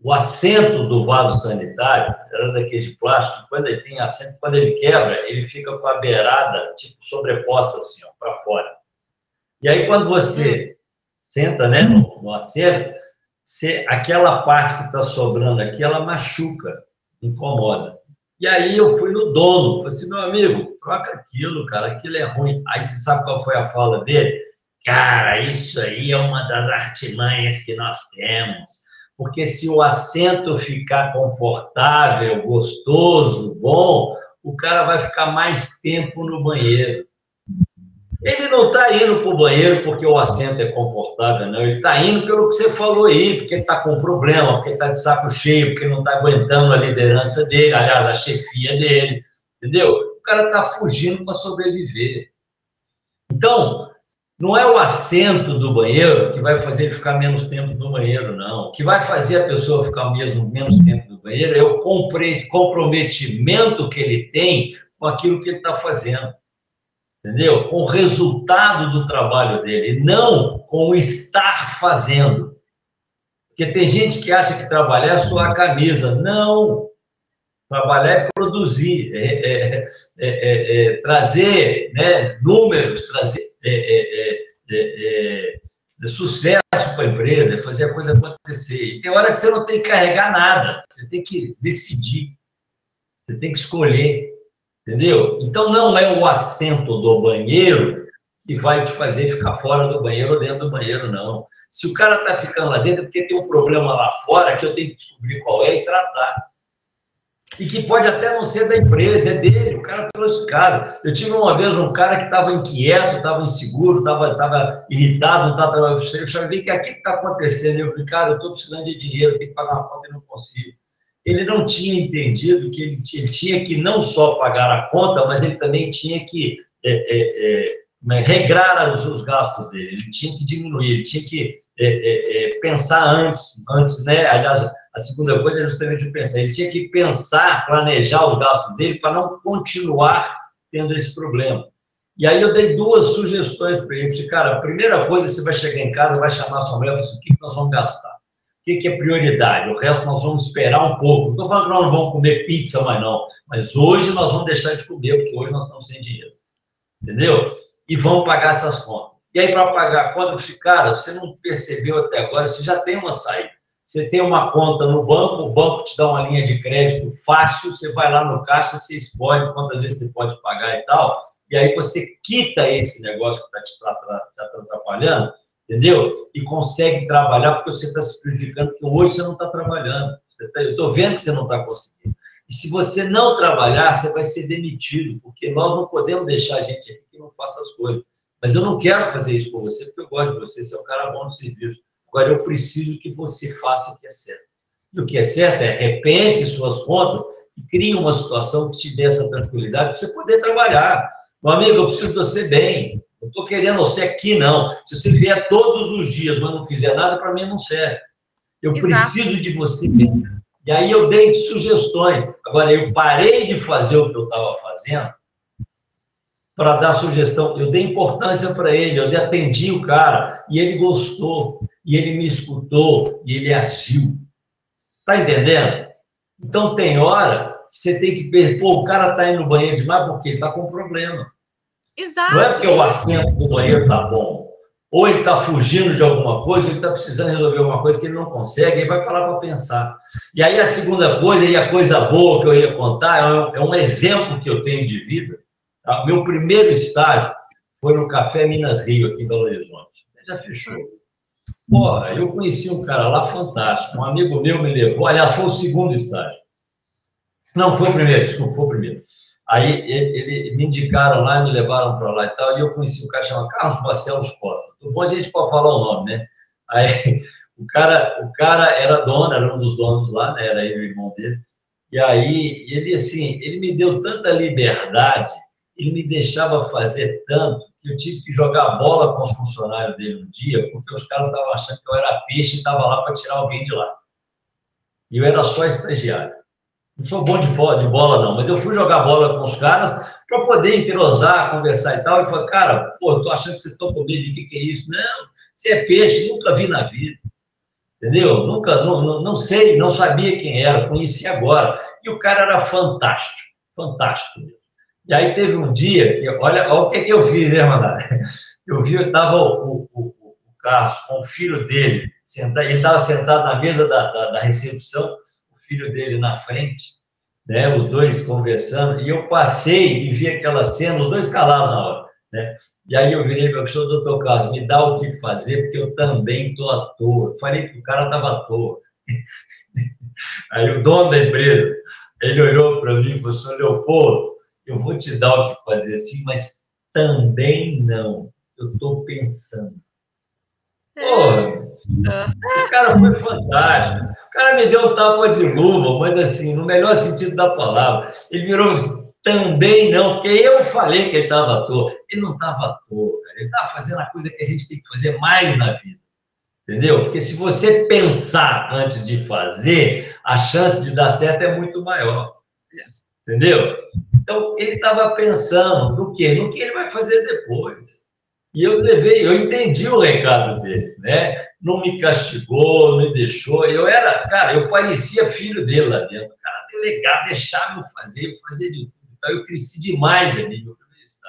o assento do vaso sanitário era daquele de plástico, quando ele tem assento, quando ele quebra, ele fica com a beirada, tipo, sobreposta assim, ó, para fora. E aí, quando você senta, né, no, no assento, você, aquela parte que está sobrando aqui, ela machuca, incomoda. E aí eu fui no dono, falei assim, meu amigo, troca aquilo, cara, aquilo é ruim. Aí você sabe qual foi a fala dele? Cara, isso aí é uma das artimanhas que nós temos porque se o assento ficar confortável, gostoso, bom, o cara vai ficar mais tempo no banheiro. Ele não está indo para o banheiro porque o assento é confortável, não. Ele está indo pelo que você falou aí, porque ele está com problema, porque está de saco cheio, porque não está aguentando a liderança dele, aliás, a chefia dele, entendeu? O cara está fugindo para sobreviver. Então, não é o assento do banheiro que vai fazer ele ficar menos tempo no banheiro, não. O que vai fazer a pessoa ficar mesmo menos tempo no banheiro é o comprometimento que ele tem com aquilo que ele está fazendo. Entendeu? Com o resultado do trabalho dele, não com o estar fazendo. Porque tem gente que acha que trabalhar é suar a camisa. Não! Trabalhar é produzir, é, é, é, é trazer né, números, trazer é é, é, é, é, sucesso para a empresa, fazer a coisa acontecer. E tem hora que você não tem que carregar nada, você tem que decidir, você tem que escolher, entendeu? Então não é o assento do banheiro que vai te fazer ficar fora do banheiro ou dentro do banheiro, não. Se o cara está ficando lá dentro, é porque tem um problema lá fora que eu tenho que descobrir qual é e tratar e que pode até não ser da empresa, é dele, o cara trouxe casa. Eu tive uma vez um cara que estava inquieto, estava inseguro, estava tava irritado, estava. Eu falei, que aqui que está acontecendo? Eu falei, cara, eu estou precisando de dinheiro, tenho que pagar uma conta e não consigo. Ele não tinha entendido que ele, ele, tinha que não só pagar a conta, mas ele também tinha que é, é, é, né, regrar os, os, gastos dele, ele tinha que diminuir, ele tinha que é, é, é, pensar antes, antes, né? Aliás, a segunda coisa é justamente pensar. Ele tinha que pensar, planejar os gastos dele para não continuar tendo esse problema. E aí eu dei duas sugestões para ele. Falei, cara, a primeira coisa, você vai chegar em casa, vai chamar sua mulher e falar assim, o que, nós vamos gastar? O que, é prioridade? O resto nós vamos esperar um pouco. Não estou falando que nós não vamos comer pizza mais não, mas hoje nós vamos deixar de comer, porque hoje nós estamos sem dinheiro. Entendeu? E vamos pagar essas contas. E aí, para pagar a conta, eu falei, cara, você não percebeu até agora, você já tem uma saída. Você tem uma conta no banco, o banco te dá uma linha de crédito fácil, você vai lá no caixa, você escolhe quantas vezes você pode pagar e tal, e aí você quita esse negócio que está te, tá atrapalhando, entendeu? E consegue trabalhar porque você está se prejudicando, porque hoje você não está trabalhando. Tá, eu estou vendo que você não está conseguindo. E se você não trabalhar, você vai ser demitido, porque nós não podemos deixar a gente aqui que não faça as coisas. Mas eu não quero fazer isso por você, porque eu gosto de você, você é um cara bom no serviço. Agora, eu preciso que você faça o que é certo. E o que é certo é repense suas contas e crie uma situação que te dê essa tranquilidade para você poder trabalhar. Meu amigo, eu preciso de você bem. Eu estou querendo você aqui, não. Se você vier todos os dias, mas não fizer nada, para mim não serve. Eu Exato. preciso de você bem. E aí eu dei sugestões. Agora, eu parei de fazer o que eu estava fazendo para dar sugestão. Eu dei importância para ele, eu atendi o cara e ele gostou e ele me escutou e ele agiu. Tá entendendo? Então tem hora que você tem que ver, pô, o cara tá indo no banheiro demais porque ele tá com problema. Exato. Não é porque o assento do banheiro tá bom. ou ele está fugindo de alguma coisa, ou ele está precisando resolver alguma coisa que ele não consegue, aí vai parar para pensar. E aí a segunda coisa, e a coisa boa que eu ia contar, é um é exemplo que eu tenho de vida. Tá? Meu primeiro estágio foi no Café Minas Rio, aqui em Belo Horizonte. Já fechou. Porra, eu conheci um cara lá fantástico, um amigo meu me levou, aliás, foi o segundo estágio. Não, foi o primeiro, desculpa, foi o primeiro. Aí ele, ele me indicaram lá, me levaram para lá e tal, e eu conheci um cara chamado Carlos Barcelos Costa. Do bom a gente pode falar o nome, né? Aí <laughs> o cara, o cara era dono, era um dos donos lá, né? Era ele o irmão dele. E aí ele assim, ele me deu tanta liberdade, ele me deixava fazer tanto que eu tive que jogar bola com os funcionários dele um dia, porque os caras estavam achando que eu era peixe e estava lá para tirar alguém de lá. E eu era só estagiário. Não sou bom de, de bola, não, mas eu fui jogar bola com os caras para poder entrosar, conversar e tal. E falei, cara, pô, tô achando que vocês estão com medo de que, que é isso? Não, você é peixe, nunca vi na vida. Entendeu? Nunca, não, não, não sei, não sabia quem era, conheci agora. E o cara era fantástico, fantástico mesmo. E aí teve um dia que, olha, olha o que, que eu fiz, né, Manara? Eu vi, eu estava o, o, o, Carlos com o filho dele, ele estava sentado na mesa da, da, da recepção, filho dele na frente, né, os dois conversando, e eu passei e vi aquela cena, os dois calados na hora, né? E aí eu virei para o professor, doutor Carlos, me dá o que fazer, porque eu também estou à toa. falei que o cara estava à toa. <laughs> Aí o dono da empresa, ele olhou para mim e falou, senhor Leopoldo, eu vou te dar o que fazer assim, mas também não. Eu estou pensando. Porra, é. o cara foi fantástico. O cara me deu um tapa de luva, mas assim, no melhor sentido da palavra. Ele virou também não, porque eu falei que ele estava à toa. Ele não estava à toa, cara. Ele estava fazendo a coisa que a gente tem que fazer mais na vida. Entendeu? Porque se você pensar antes de fazer, a chance de dar certo é muito maior. Entendeu? Então, ele estava pensando no quê? No que ele vai fazer depois. E eu levei, eu entendi o recado dele, né? Não me castigou, não me deixou. Eu era, cara, eu parecia filho dele lá dentro. Cara, delegado, deixava eu fazer, eu fazia de tudo. Então, eu cresci demais ali, meu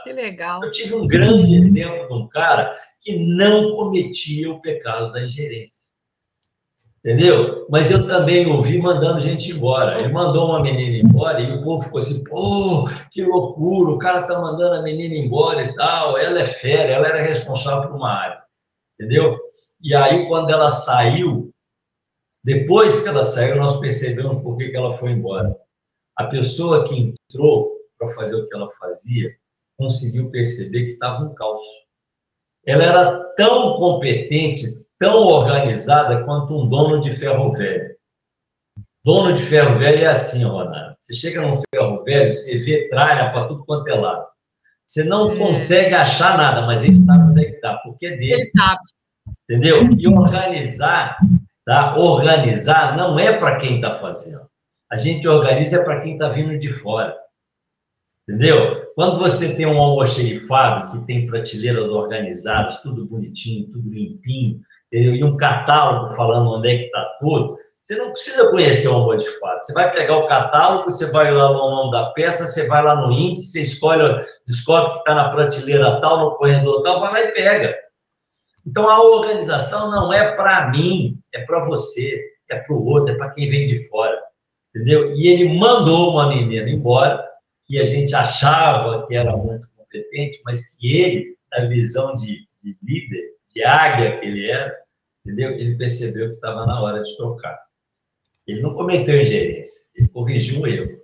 Que legal. Eu tive um grande exemplo de um cara que não cometia o pecado da ingerência. Entendeu? Mas eu também ouvi mandando gente embora. Ele mandou uma menina embora e o povo ficou assim, pô, que loucura, o cara tá mandando a menina embora e tal. Ela é fera, ela era responsável por uma área. Entendeu? E aí, quando ela saiu, depois que ela saiu, nós percebemos por que, que ela foi embora. A pessoa que entrou para fazer o que ela fazia conseguiu perceber que estava um caos. Ela era tão competente, tão organizada quanto um dono de ferro velho. Dono de ferro velho é assim, Ronaldo. Você chega num ferro velho, você vê tralha para tudo quanto é lado. Você não é. consegue achar nada, mas ele sabe onde é que está, porque é dele. Ele sabe. Entendeu? E organizar, tá? Organizar não é para quem está fazendo. A gente organiza para quem está vindo de fora. Entendeu? Quando você tem um almoxerifado que tem prateleiras organizadas, tudo bonitinho, tudo limpinho, e um catálogo falando onde é que está tudo, você não precisa conhecer o almoxerifado. Você vai pegar o catálogo, você vai lá no nome da peça, você vai lá no índice, você escolhe, descobre que está na prateleira tal, no corredor tal, vai lá e pega. Então a organização não é para mim, é para você, é para o outro, é para quem vem de fora. Entendeu? E ele mandou uma menina embora, que a gente achava que era muito competente, mas que ele, na visão de, de líder, de águia que ele era, entendeu? Ele percebeu que estava na hora de trocar. Ele não cometeu ingerência, ele corrigiu um erro,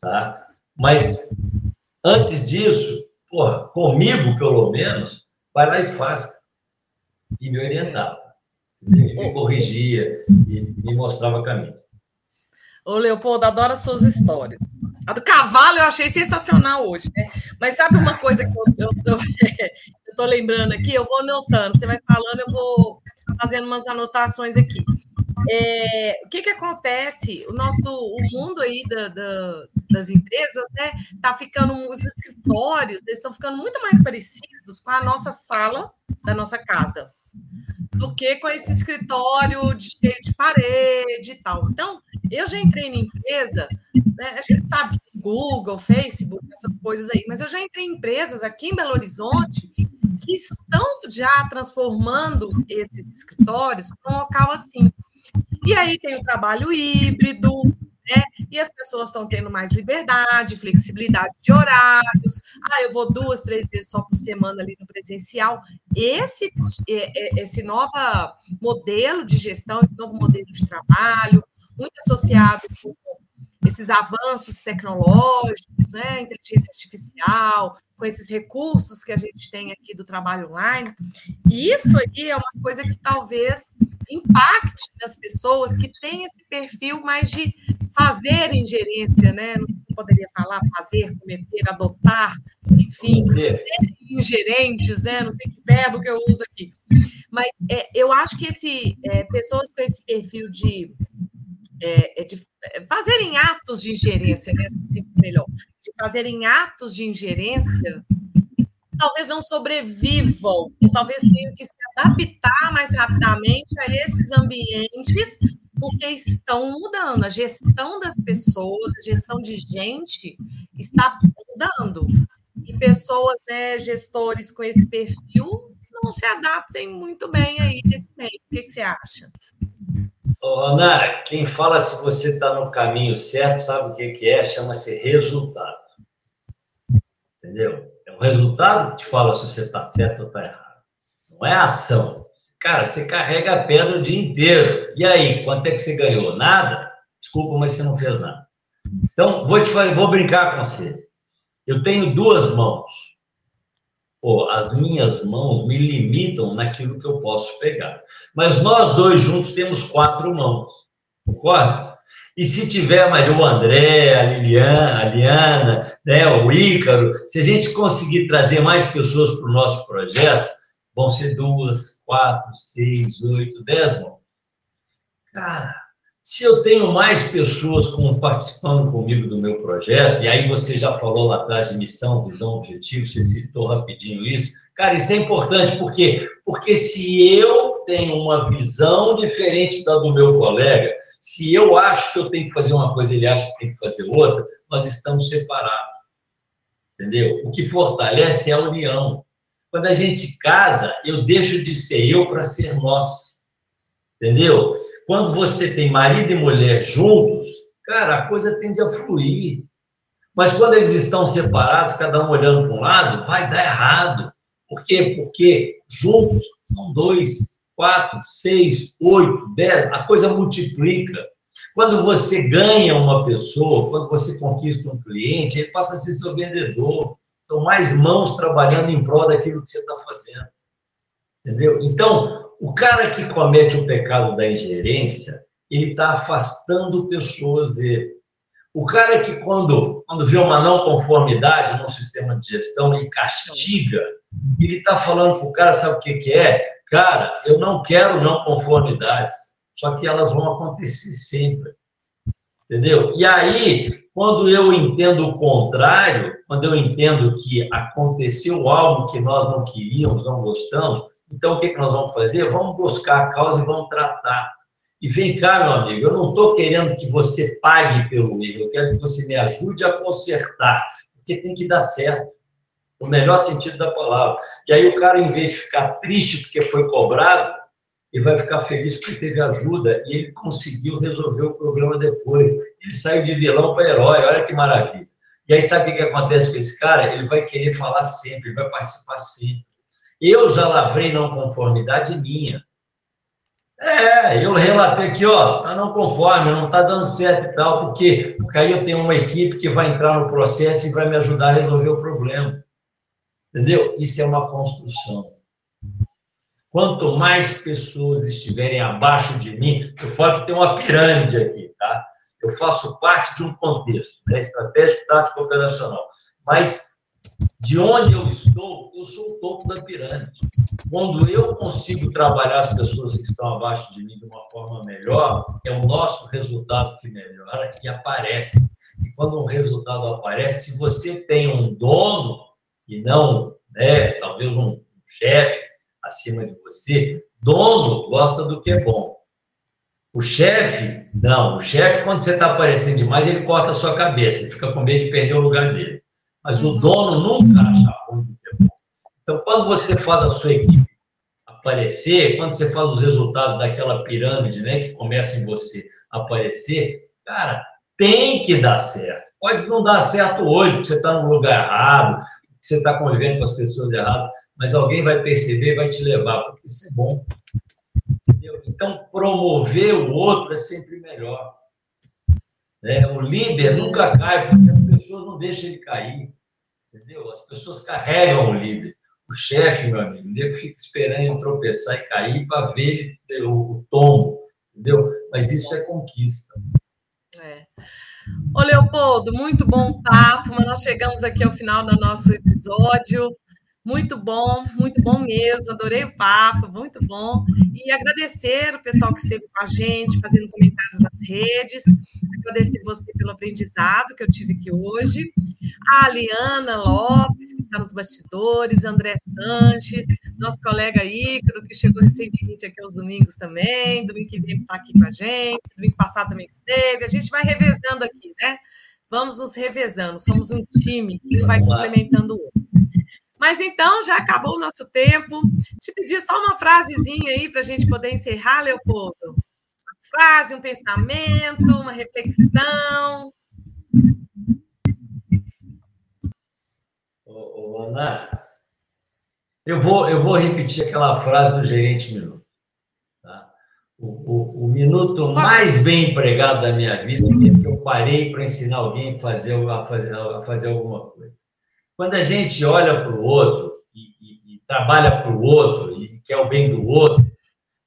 tá? Mas antes disso, porra, comigo pelo menos, vai lá e faz. E me orientava, me corrigia e me mostrava caminho. Ô, Leopoldo, adoro as suas histórias. A do cavalo eu achei sensacional hoje, né? Mas sabe uma coisa que eu, eu, eu, <laughs> eu tô lembrando aqui? Eu vou anotando. Você vai falando, eu vou fazendo umas anotações aqui. É, o que que acontece? O nosso o mundo aí da, da, das empresas, né, tá ficando os escritórios, eles estão ficando muito mais parecidos com a nossa sala da nossa casa do que com esse escritório de, cheio de parede e tal. Então, eu já entrei em empresa, né, a gente sabe que Google, Facebook, essas coisas aí, mas eu já entrei em empresas aqui em Belo Horizonte que estão já transformando esses escritórios num local assim. E aí tem o trabalho híbrido, né? E as pessoas estão tendo mais liberdade, flexibilidade de horários. Ah, eu vou duas, três vezes só por semana ali no presencial. Esse, é, é, esse novo modelo de gestão, esse novo modelo de trabalho, muito associado com esses avanços tecnológicos, né, inteligência artificial, com esses recursos que a gente tem aqui do trabalho online. E isso aí é uma coisa que talvez impacte nas pessoas que têm esse perfil mais de fazer ingerência, né? Não poderia falar fazer, cometer, adotar, enfim, ser ingerentes, né? Não sei que verbo que eu uso aqui. Mas é, eu acho que esse, é, pessoas com esse perfil de é, é, de é, fazerem atos de ingerência, né? melhor, de fazerem atos de ingerência, talvez não sobrevivam, talvez tenham que se adaptar mais rapidamente a esses ambientes, porque estão mudando. A gestão das pessoas, a gestão de gente está mudando. E pessoas, né, gestores com esse perfil, não se adaptem muito bem aí nesse meio. O que, que você acha? Ô, Nara, quem fala se você está no caminho certo sabe o que, que é? Chama-se resultado. Entendeu? É o resultado que te fala se você está certo ou está errado. Não é ação. Cara, você carrega a pedra o dia inteiro. E aí, quanto é que você ganhou? Nada? Desculpa, mas você não fez nada. Então, vou te fazer, vou brincar com você. Eu tenho duas mãos. Pô, as minhas mãos me limitam naquilo que eu posso pegar. Mas nós dois juntos temos quatro mãos, concorda? E se tiver mais o André, a Liliana, a Liana, né, o Ícaro, se a gente conseguir trazer mais pessoas para o nosso projeto, vão ser duas, quatro, seis, oito, dez mãos. Cara, se eu tenho mais pessoas com, participando comigo do meu projeto, e aí você já falou lá atrás de missão, visão, objetivo, você citou rapidinho isso. Cara, isso é importante, por quê? Porque se eu tenho uma visão diferente da do meu colega, se eu acho que eu tenho que fazer uma coisa, ele acha que tem que fazer outra, nós estamos separados. Entendeu? O que fortalece é a união. Quando a gente casa, eu deixo de ser eu para ser nós. Entendeu? Quando você tem marido e mulher juntos, cara, a coisa tende a fluir. Mas quando eles estão separados, cada um olhando para um lado, vai dar errado. Por quê? Porque juntos são dois, quatro, seis, oito, dez, a coisa multiplica. Quando você ganha uma pessoa, quando você conquista um cliente, ele passa a ser seu vendedor. São mais mãos trabalhando em prol daquilo que você está fazendo. Entendeu? Então, o cara que comete o pecado da ingerência, ele está afastando pessoas dele. O cara que, quando, quando vê uma não conformidade no sistema de gestão, ele castiga, ele está falando para o cara, sabe o que, que é? Cara, eu não quero não conformidades, só que elas vão acontecer sempre. Entendeu? E aí, quando eu entendo o contrário, quando eu entendo que aconteceu algo que nós não queríamos, não gostamos, então, o que, que nós vamos fazer? Vamos buscar a causa e vamos tratar. E vem cá, meu amigo, eu não estou querendo que você pague pelo erro, eu quero que você me ajude a consertar, porque tem que dar certo, no melhor sentido da palavra. E aí o cara, em vez de ficar triste porque foi cobrado, ele vai ficar feliz porque teve ajuda e ele conseguiu resolver o problema depois. Ele saiu de vilão para herói, olha que maravilha. E aí sabe o que acontece com esse cara? Ele vai querer falar sempre, ele vai participar sempre. Eu já lavrei não conformidade minha. É, eu relatei aqui, ó, tá não conforme, não tá dando certo e tal, porque, porque aí eu tenho uma equipe que vai entrar no processo e vai me ajudar a resolver o problema. Entendeu? Isso é uma construção. Quanto mais pessoas estiverem abaixo de mim, eu falo que tem uma pirâmide aqui, tá? Eu faço parte de um contexto, né? estratégico, tático, operacional. Mas de onde eu estou, eu sou o topo da pirâmide. Quando eu consigo trabalhar as pessoas que estão abaixo de mim de uma forma melhor, é o nosso resultado que melhora e aparece. E quando um resultado aparece, se você tem um dono e não, né, talvez um chefe acima de você, dono gosta do que é bom. O chefe, não. O chefe, quando você está aparecendo demais, ele corta a sua cabeça, ele fica com medo de perder o lugar dele. Mas o dono nunca ruim do que é bom. Então, quando você faz a sua equipe aparecer, quando você faz os resultados daquela pirâmide, né, que começa em você aparecer, cara, tem que dar certo. Pode não dar certo hoje, porque você está no lugar errado, você está convivendo com as pessoas erradas, mas alguém vai perceber vai te levar, porque isso é bom. Entendeu? Então, promover o outro é sempre melhor. Né? O líder nunca cai, porque as pessoas não deixam ele cair. Entendeu? As pessoas carregam o líder. O chefe, meu amigo, ele fica esperando tropeçar e cair para ver o, o. Entendeu? Mas isso é conquista. É. Ô, Leopoldo, muito bom papo, mas nós chegamos aqui ao final do nosso episódio. Muito bom, muito bom mesmo. Adorei o papo, muito bom. E agradecer o pessoal que esteve com a gente, fazendo comentários nas redes. Agradecer você pelo aprendizado que eu tive aqui hoje. A Aliana Lopes, que está nos bastidores, André Sanches, nosso colega Ícaro, que chegou recentemente aqui aos domingos também. Domingo que vem está aqui com a gente, domingo passado também esteve. A gente vai revezando aqui, né? Vamos nos revezando. Somos um time que vai complementando o outro. Mas então, já acabou o nosso tempo. Te pedir só uma frasezinha aí para a gente poder encerrar, Leopoldo. Uma frase, um pensamento, uma reflexão. Ô, ô, Ana, eu vou, eu vou repetir aquela frase do gerente Minuto. Tá? O, o, o minuto mais bem empregado da minha vida é que eu parei para ensinar alguém a fazer, a fazer, a fazer alguma coisa. Quando a gente olha para o outro e, e, e trabalha para o outro e quer o bem do outro,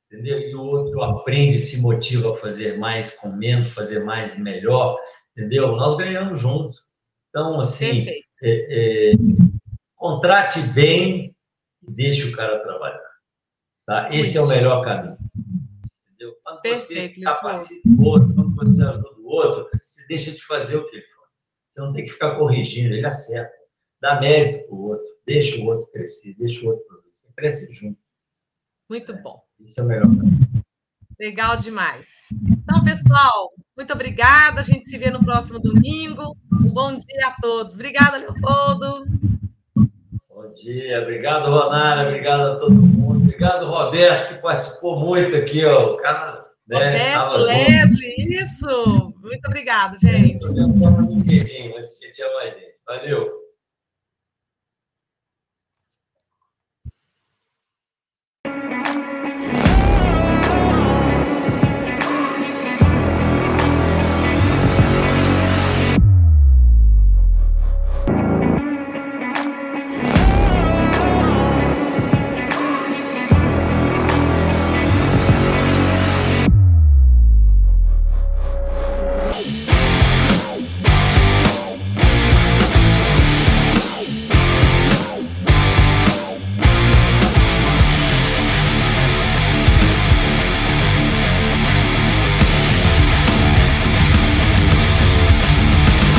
entendeu? E o outro aprende, se motiva a fazer mais com menos, fazer mais e melhor, entendeu? Nós ganhamos juntos. Então, assim, é, é, contrate bem e deixe o cara trabalhar. Tá? Esse é o melhor caminho. Entendeu? Quando Perfeito, você capacita o outro, quando você ajuda o outro, você deixa de fazer o que ele faz. Você não tem que ficar corrigindo, ele acerta dá mérito para o outro, deixa o outro crescer, deixa o outro produzir, cresce junto. Muito bom. Isso é o melhor. Legal demais. Então, pessoal, muito obrigada. A gente se vê no próximo domingo. Um bom dia a todos. Obrigada, Leopoldo. Bom dia, obrigado, Ronara, obrigado a todo mundo. Obrigado, Roberto, que participou muito aqui, ó. O cara, né, Roberto, Leslie, junto. isso. Muito obrigado, gente. Eu não no LinkedIn, mas tinha mais gente. Valeu.